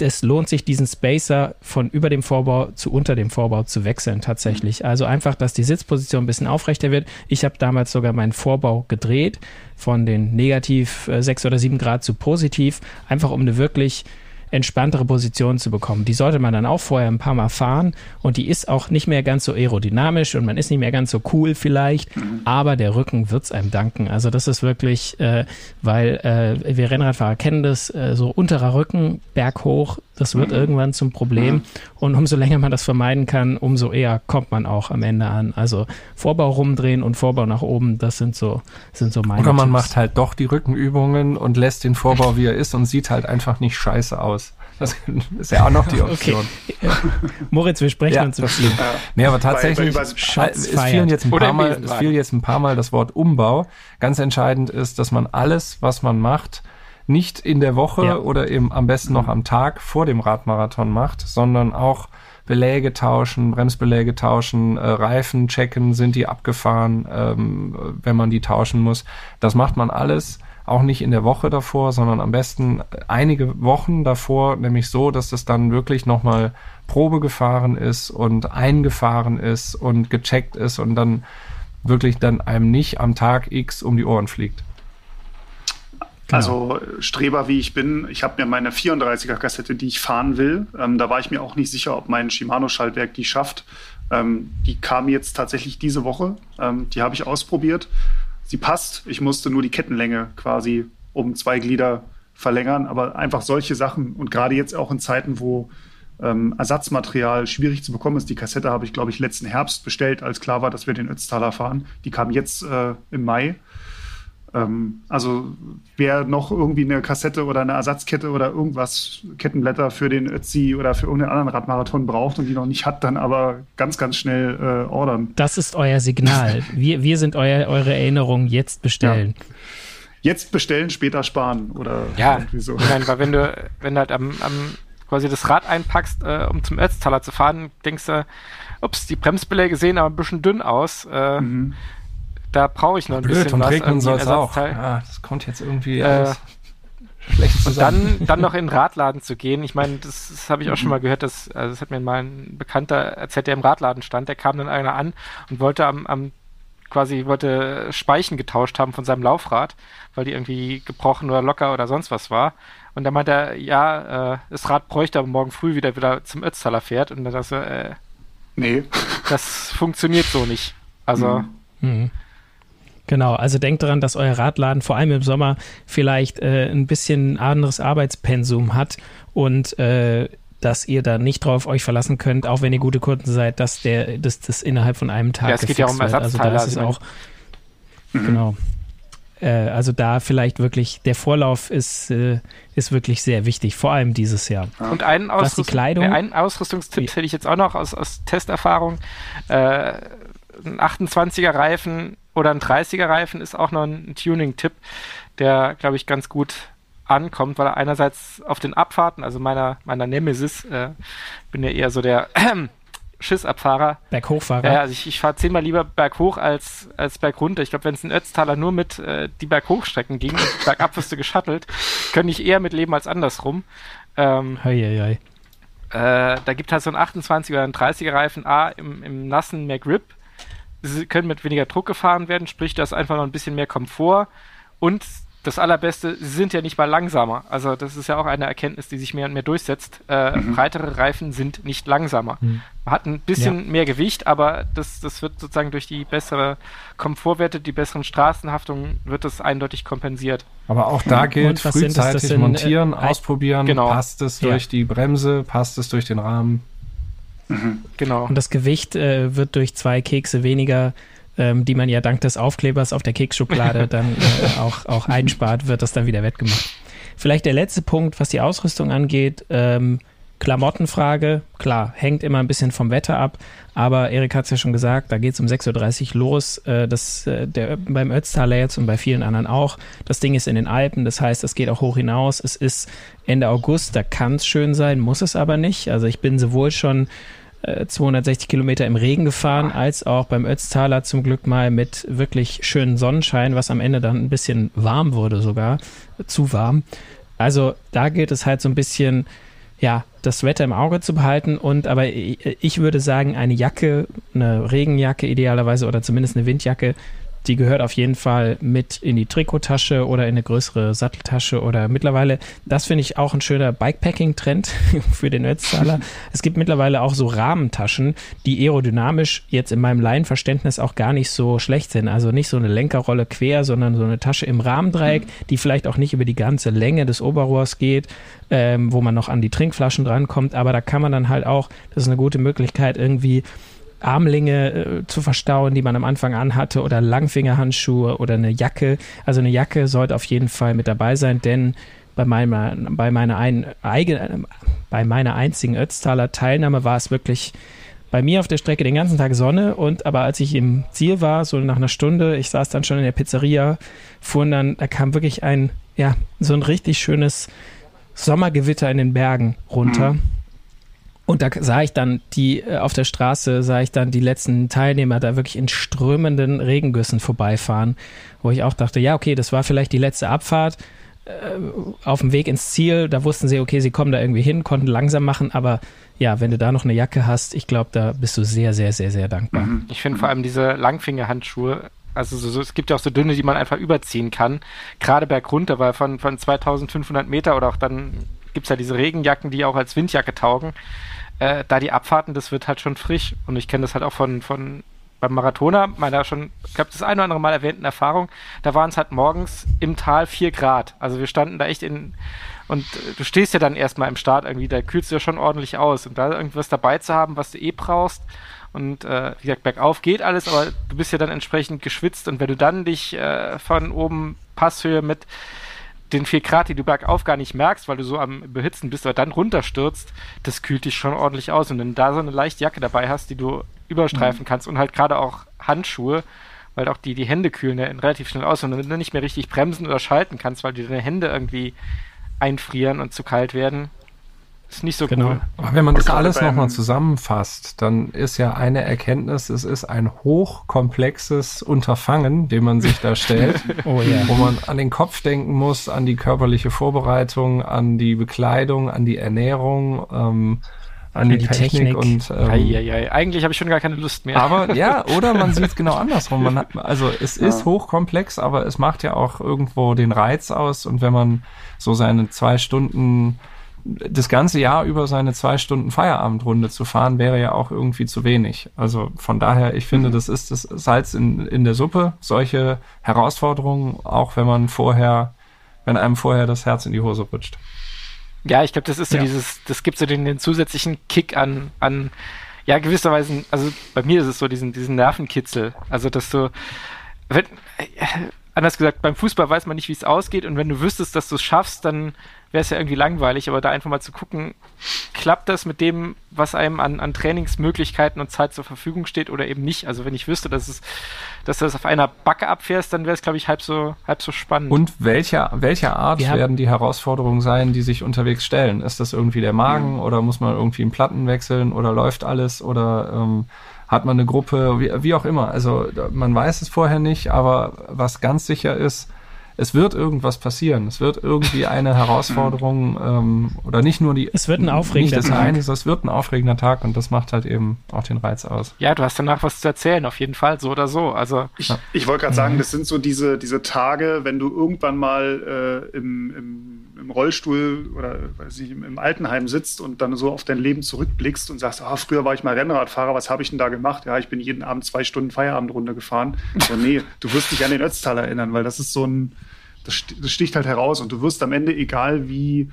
es lohnt sich, diesen Spacer von über dem Vorbau zu unter dem Vorbau zu wechseln tatsächlich. Also einfach, dass die Sitzposition ein bisschen aufrechter wird. Ich habe damals sogar meinen Vorbau gedreht von den negativ äh, sechs oder sieben Grad zu positiv, einfach um eine wirklich entspanntere Position zu bekommen. Die sollte man dann auch vorher ein paar Mal fahren und die ist auch nicht mehr ganz so aerodynamisch und man ist nicht mehr ganz so cool vielleicht, aber der Rücken wird es einem danken. Also das ist wirklich, äh, weil äh, wir Rennradfahrer kennen das, äh, so unterer Rücken, berghoch, das wird mhm. irgendwann zum Problem. Und umso länger man das vermeiden kann, umso eher kommt man auch am Ende an. Also Vorbau rumdrehen und Vorbau nach oben, das sind so, sind so meine Oder man Tipps. macht halt doch die Rückenübungen und lässt den Vorbau, wie er ist und sieht halt einfach nicht scheiße aus. Das (laughs) ist ja auch noch die (laughs) Option. Okay. (laughs) Moritz, wir sprechen ja, uns im Spiel. Nee, aber tatsächlich, bei, bei es, fielen jetzt ein paar Mal, es fiel jetzt ein paar Mal das Wort Umbau. Ganz entscheidend ist, dass man alles, was man macht, nicht in der Woche ja. oder eben am besten noch am Tag vor dem Radmarathon macht, sondern auch Beläge tauschen, Bremsbeläge tauschen, äh, Reifen checken, sind die abgefahren, ähm, wenn man die tauschen muss. Das macht man alles auch nicht in der Woche davor, sondern am besten einige Wochen davor, nämlich so, dass das dann wirklich nochmal Probe gefahren ist und eingefahren ist und gecheckt ist und dann wirklich dann einem nicht am Tag X um die Ohren fliegt. Genau. Also Streber wie ich bin, ich habe mir meine 34er Kassette, die ich fahren will, ähm, da war ich mir auch nicht sicher, ob mein Shimano-Schaltwerk die schafft. Ähm, die kam jetzt tatsächlich diese Woche. Ähm, die habe ich ausprobiert. Sie passt. Ich musste nur die Kettenlänge quasi um zwei Glieder verlängern. Aber einfach solche Sachen und gerade jetzt auch in Zeiten, wo ähm, Ersatzmaterial schwierig zu bekommen ist. Die Kassette habe ich, glaube ich, letzten Herbst bestellt, als klar war, dass wir den Ötztaler fahren. Die kam jetzt äh, im Mai. Ähm, also wer noch irgendwie eine Kassette oder eine Ersatzkette oder irgendwas, Kettenblätter für den Ötzi oder für irgendeinen anderen Radmarathon braucht und die noch nicht hat, dann aber ganz, ganz schnell äh, ordern. Das ist euer Signal. (laughs) wir, wir sind euer, eure Erinnerung, jetzt bestellen. Ja. Jetzt bestellen, später sparen oder ja, irgendwie so. Ich meine, weil wenn du, wenn du halt am, am quasi das Rad einpackst, äh, um zum Ötztaler zu fahren, denkst du, ups, die Bremsbeläge sehen aber ein bisschen dünn aus. Äh, mhm da brauche ich noch ein Blöd, bisschen und was. Regnen soll es auch. Ja, das kommt jetzt irgendwie äh, schlecht zusammen. Und dann, dann noch in den Radladen zu gehen. Ich meine, das, das habe ich auch schon (laughs) mal gehört. Dass, also das hat mir mal ein Bekannter erzählt, der im Radladen stand. Der kam dann einer an und wollte am, am quasi wollte Speichen getauscht haben von seinem Laufrad, weil die irgendwie gebrochen oder locker oder sonst was war. Und dann meinte er, ja, äh, das Rad bräuchte aber morgen früh wieder wieder zum Ötztaler fährt. Und dann dachte er, äh, nee, das funktioniert so nicht. Also. Mhm. Mhm. Genau, also denkt daran, dass euer Radladen vor allem im Sommer vielleicht äh, ein bisschen anderes Arbeitspensum hat und äh, dass ihr da nicht drauf euch verlassen könnt, auch wenn ihr gute Kunden seid, dass der das, das innerhalb von einem Tag Ja, es geht ja um Ersatzteile. Also da ist es auch, mhm. genau. Äh, also da vielleicht wirklich, der Vorlauf ist, äh, ist wirklich sehr wichtig, vor allem dieses Jahr. Und einen, Ausrüst Kleidung, äh, einen Ausrüstungstipp hätte ich jetzt auch noch aus, aus Testerfahrung. Äh, ein 28er Reifen oder ein 30er Reifen ist auch noch ein Tuning-Tipp, der, glaube ich, ganz gut ankommt, weil er einerseits auf den Abfahrten, also meiner, meiner Nemesis, äh, bin ja eher so der äh, (clears throat) Schissabfahrer. Berghochfahrer. Ja, also ich, ich fahre zehnmal lieber berghoch als, als bergunter. Ich glaube, wenn es ein Ötztaler nur mit äh, die Berghochstrecken ging, bergab wirst du geschattelt, könnte ich eher mitleben als andersrum. Ähm, hei, hei. Äh, da gibt halt so ein 28er oder ein 30er Reifen A im, im nassen mehr Grip. Sie können mit weniger Druck gefahren werden, sprich, da ist einfach noch ein bisschen mehr Komfort und das Allerbeste, sie sind ja nicht mal langsamer. Also das ist ja auch eine Erkenntnis, die sich mehr und mehr durchsetzt. Äh, mhm. Breitere Reifen sind nicht langsamer. Mhm. Man hat ein bisschen ja. mehr Gewicht, aber das, das wird sozusagen durch die bessere Komfortwerte, die besseren Straßenhaftungen, wird das eindeutig kompensiert. Aber auch da gilt frühzeitig sind, montieren, äh, ausprobieren, genau. passt es durch ja. die Bremse, passt es durch den Rahmen. Mhm. Genau. Und das Gewicht äh, wird durch zwei Kekse weniger ähm, die man ja dank des Aufklebers auf der Keksschublade (laughs) dann äh, auch, auch einspart, wird das dann wieder wettgemacht. Vielleicht der letzte Punkt, was die Ausrüstung angeht. Ähm, Klamottenfrage, klar, hängt immer ein bisschen vom Wetter ab, aber Erik hat es ja schon gesagt, da geht es um 6.30 Uhr los. Äh, das, äh, der, beim Ötztaler jetzt und bei vielen anderen auch. Das Ding ist in den Alpen, das heißt, es geht auch hoch hinaus. Es ist Ende August, da kann es schön sein, muss es aber nicht. Also ich bin sowohl schon 260 äh, Kilometer im Regen gefahren, als auch beim Ötztaler zum Glück mal mit wirklich schönen Sonnenschein, was am Ende dann ein bisschen warm wurde sogar, zu warm. Also da gilt es halt so ein bisschen, ja, das Wetter im Auge zu behalten und aber ich würde sagen, eine Jacke, eine Regenjacke idealerweise oder zumindest eine Windjacke die gehört auf jeden Fall mit in die Trikottasche oder in eine größere Satteltasche oder mittlerweile, das finde ich auch ein schöner Bikepacking-Trend (laughs) für den Ötztaler. (laughs) es gibt mittlerweile auch so Rahmentaschen, die aerodynamisch jetzt in meinem Laienverständnis auch gar nicht so schlecht sind. Also nicht so eine Lenkerrolle quer, sondern so eine Tasche im Rahmendreieck, mhm. die vielleicht auch nicht über die ganze Länge des Oberrohrs geht, ähm, wo man noch an die Trinkflaschen drankommt. Aber da kann man dann halt auch, das ist eine gute Möglichkeit, irgendwie Armlinge äh, zu verstauen, die man am Anfang anhatte, oder Langfingerhandschuhe oder eine Jacke. Also eine Jacke sollte auf jeden Fall mit dabei sein, denn bei meiner, bei meiner, ein, eigen, bei meiner einzigen Ötztaler Teilnahme war es wirklich bei mir auf der Strecke den ganzen Tag Sonne und aber als ich im Ziel war, so nach einer Stunde, ich saß dann schon in der Pizzeria, fuhren dann, da kam wirklich ein, ja, so ein richtig schönes Sommergewitter in den Bergen runter. Mhm. Und da sah ich dann die äh, auf der Straße, sah ich dann die letzten Teilnehmer da wirklich in strömenden Regengüssen vorbeifahren, wo ich auch dachte, ja, okay, das war vielleicht die letzte Abfahrt äh, auf dem Weg ins Ziel. Da wussten sie, okay, sie kommen da irgendwie hin, konnten langsam machen, aber ja, wenn du da noch eine Jacke hast, ich glaube, da bist du sehr, sehr, sehr, sehr dankbar. Mhm. Ich finde vor allem diese Langfingerhandschuhe, also so, so, es gibt ja auch so dünne, die man einfach überziehen kann, gerade bergunter, weil von, von 2500 Meter oder auch dann gibt es ja diese Regenjacken, die auch als Windjacke taugen äh, da die Abfahrten, das wird halt schon frisch. Und ich kenne das halt auch von, von beim Marathoner, meiner schon, ich glaube, das ein oder andere Mal erwähnten Erfahrung, da waren es halt morgens im Tal vier Grad. Also wir standen da echt in, und du stehst ja dann erstmal im Start irgendwie, da kühlst du ja schon ordentlich aus. Und da irgendwas dabei zu haben, was du eh brauchst, und äh, wie gesagt, bergauf geht alles, aber du bist ja dann entsprechend geschwitzt und wenn du dann dich äh, von oben Passhöhe mit den 4 Grad, die du bergauf gar nicht merkst, weil du so am Behitzen bist, aber dann runterstürzt, das kühlt dich schon ordentlich aus. Und wenn du da so eine leichte Jacke dabei hast, die du überstreifen mhm. kannst und halt gerade auch Handschuhe, weil auch die, die Hände kühlen ja relativ schnell aus und wenn du nicht mehr richtig bremsen oder schalten kannst, weil dir deine Hände irgendwie einfrieren und zu kalt werden, ist nicht so genau. cool. Aber wenn man das alles nochmal zusammenfasst, dann ist ja eine Erkenntnis, es ist ein hochkomplexes Unterfangen, dem man sich da stellt, (laughs) oh, yeah. wo man an den Kopf denken muss, an die körperliche Vorbereitung, an die Bekleidung, an die Ernährung, ähm, an die, die, Technik, Technik. und ähm, ei, ei, ei. eigentlich habe ich schon gar keine Lust mehr. Aber (laughs) ja, oder man sieht es genau andersrum. Man hat, also es ja. ist hochkomplex, aber es macht ja auch irgendwo den Reiz aus und wenn man so seine zwei Stunden das ganze Jahr über seine zwei Stunden Feierabendrunde zu fahren, wäre ja auch irgendwie zu wenig. Also von daher, ich finde, mhm. das ist das Salz in, in der Suppe, solche Herausforderungen, auch wenn man vorher, wenn einem vorher das Herz in die Hose rutscht. Ja, ich glaube, das ist so ja. dieses, das gibt so den, den zusätzlichen Kick an, an, ja, gewisserweise, also bei mir ist es so diesen, diesen Nervenkitzel. Also, dass du, wenn, anders gesagt, beim Fußball weiß man nicht, wie es ausgeht und wenn du wüsstest, dass du es schaffst, dann wäre es ja irgendwie langweilig, aber da einfach mal zu gucken, klappt das mit dem, was einem an, an Trainingsmöglichkeiten und Zeit zur Verfügung steht oder eben nicht. Also wenn ich wüsste, dass es, dass du das auf einer Backe abfährst, dann wäre es, glaube ich, halb so, halb so spannend. Und welcher, welcher Art Wir werden die Herausforderungen sein, die sich unterwegs stellen? Ist das irgendwie der Magen mhm. oder muss man irgendwie einen Platten wechseln oder läuft alles oder ähm, hat man eine Gruppe, wie, wie auch immer. Also man weiß es vorher nicht, aber was ganz sicher ist, es wird irgendwas passieren. Es wird irgendwie eine (laughs) Herausforderung ähm, oder nicht nur die. Es wird ein aufregender Tag. Eine, es wird ein aufregender Tag und das macht halt eben auch den Reiz aus. Ja, du hast danach was zu erzählen, auf jeden Fall, so oder so. Also ich, ich wollte gerade sagen, das sind so diese, diese Tage, wenn du irgendwann mal äh, im, im, im, Rollstuhl oder weiß ich, im Altenheim sitzt und dann so auf dein Leben zurückblickst und sagst, ah, früher war ich mal Rennradfahrer, was habe ich denn da gemacht? Ja, ich bin jeden Abend zwei Stunden Feierabendrunde gefahren. Aber nee, du wirst dich an den Ötztal erinnern, weil das ist so ein das, das sticht halt heraus und du wirst am Ende, egal wie,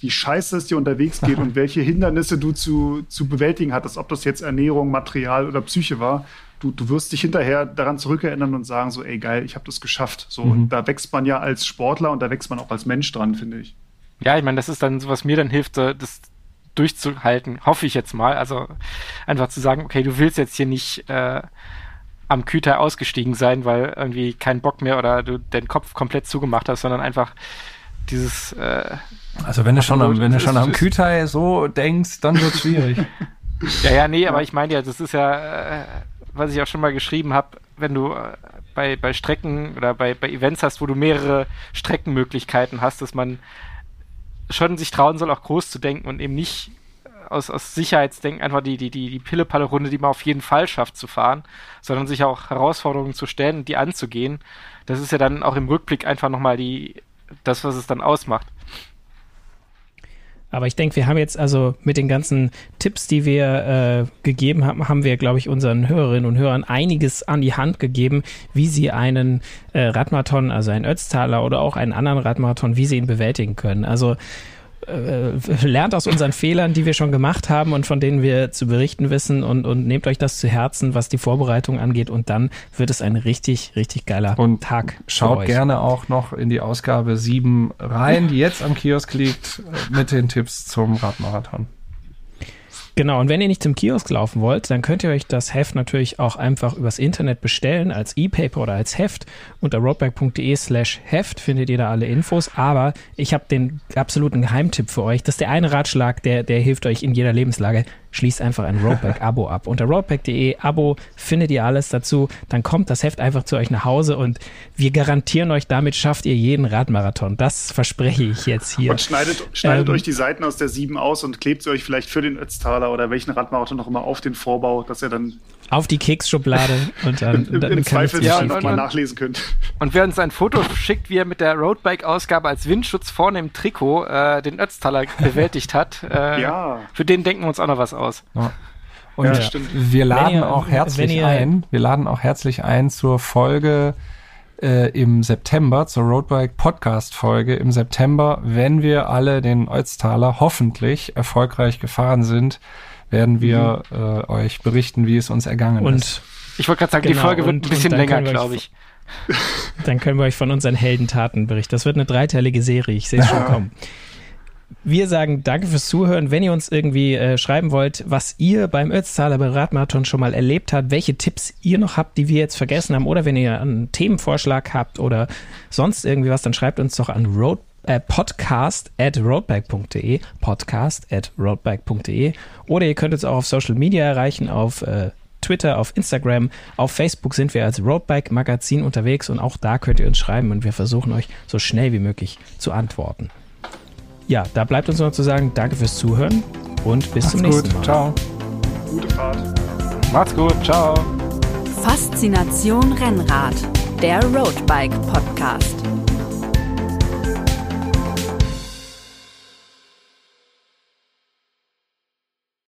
wie scheiße es dir unterwegs geht (laughs) und welche Hindernisse du zu, zu bewältigen hattest, ob das jetzt Ernährung, Material oder Psyche war, du, du wirst dich hinterher daran zurückerinnern und sagen so, ey geil, ich habe das geschafft. So, mhm. und da wächst man ja als Sportler und da wächst man auch als Mensch dran, finde ich. Ja, ich meine, das ist dann so, was mir dann hilft, das durchzuhalten, hoffe ich jetzt mal. Also einfach zu sagen, okay, du willst jetzt hier nicht äh, am Küter ausgestiegen sein, weil irgendwie kein Bock mehr oder du den Kopf komplett zugemacht hast, sondern einfach dieses. Äh, also wenn du schon am, wenn du schon am Küter so denkst, dann wird es (laughs) schwierig. ja, ja, nee, aber ich meine ja, das ist ja, äh, was ich auch schon mal geschrieben habe, wenn du äh, bei, bei Strecken oder bei, bei Events hast, wo du mehrere Streckenmöglichkeiten hast, dass man schon sich trauen soll, auch groß zu denken und eben nicht aus, aus Sicherheitsdenken einfach die, die, die, die Pille-Palle-Runde, die man auf jeden Fall schafft zu fahren, sondern sich auch Herausforderungen zu stellen und die anzugehen. Das ist ja dann auch im Rückblick einfach nochmal die, das, was es dann ausmacht. Aber ich denke, wir haben jetzt also mit den ganzen Tipps, die wir äh, gegeben haben, haben wir, glaube ich, unseren Hörerinnen und Hörern einiges an die Hand gegeben, wie sie einen äh, Radmarathon, also einen Ötztaler oder auch einen anderen Radmarathon, wie sie ihn bewältigen können. Also äh, lernt aus unseren Fehlern, die wir schon gemacht haben und von denen wir zu berichten wissen und, und nehmt euch das zu Herzen, was die Vorbereitung angeht und dann wird es ein richtig, richtig geiler und Tag. Schaut gerne auch noch in die Ausgabe 7 rein, die jetzt am Kiosk liegt, mit den Tipps zum Radmarathon. Genau, und wenn ihr nicht zum Kiosk laufen wollt, dann könnt ihr euch das Heft natürlich auch einfach übers Internet bestellen, als E-Paper oder als Heft. Unter roadback.de slash Heft findet ihr da alle Infos. Aber ich habe den absoluten Geheimtipp für euch. Das ist der eine Ratschlag, der, der hilft euch in jeder Lebenslage schließt einfach ein Roadback-Abo ab. Unter roadback.de Abo findet ihr alles dazu. Dann kommt das Heft einfach zu euch nach Hause und wir garantieren euch, damit schafft ihr jeden Radmarathon. Das verspreche ich jetzt hier. Und schneidet, schneidet ähm, euch die Seiten aus der 7 aus und klebt sie euch vielleicht für den Ötztaler oder welchen Radmarathon noch immer auf den Vorbau, dass ihr dann auf die Keksschublade und dann, Im, dann im Zweifel ja, und, mal nachlesen könnt. Und wer uns ein Foto schickt, wie er mit der Roadbike-Ausgabe als Windschutz vorne im Trikot äh, den Ötztaler bewältigt hat, äh, ja. für den denken wir uns auch noch was aus. Ja. Und ja, wir laden ihr, auch herzlich ihr, ein, wir laden auch herzlich ein zur Folge äh, im September, zur Roadbike Podcast Folge im September, wenn wir alle den Ötztaler hoffentlich erfolgreich gefahren sind werden wir mhm. äh, euch berichten, wie es uns ergangen und ist. Ich wollte gerade sagen, genau, die Folge wird ein bisschen länger, glaube ich. (laughs) Dann können wir euch von unseren Heldentaten berichten. Das wird eine dreiteilige Serie, ich sehe es schon (laughs) kommen. Wir sagen danke fürs Zuhören. Wenn ihr uns irgendwie äh, schreiben wollt, was ihr beim Ötztaler Radmarathon schon mal erlebt habt, welche Tipps ihr noch habt, die wir jetzt vergessen haben, oder wenn ihr einen Themenvorschlag habt oder sonst irgendwie was, dann schreibt uns doch an road äh, podcast at roadbike.de, podcast at roadbike.de oder ihr könnt uns auch auf Social Media erreichen, auf äh, Twitter, auf Instagram, auf Facebook sind wir als Roadbike Magazin unterwegs und auch da könnt ihr uns schreiben und wir versuchen euch so schnell wie möglich zu antworten. Ja, da bleibt uns noch zu sagen, danke fürs Zuhören und bis Macht's zum nächsten gut. Mal. Ciao. Gute Fahrt. Macht's gut. Ciao. Faszination Rennrad, der Roadbike Podcast.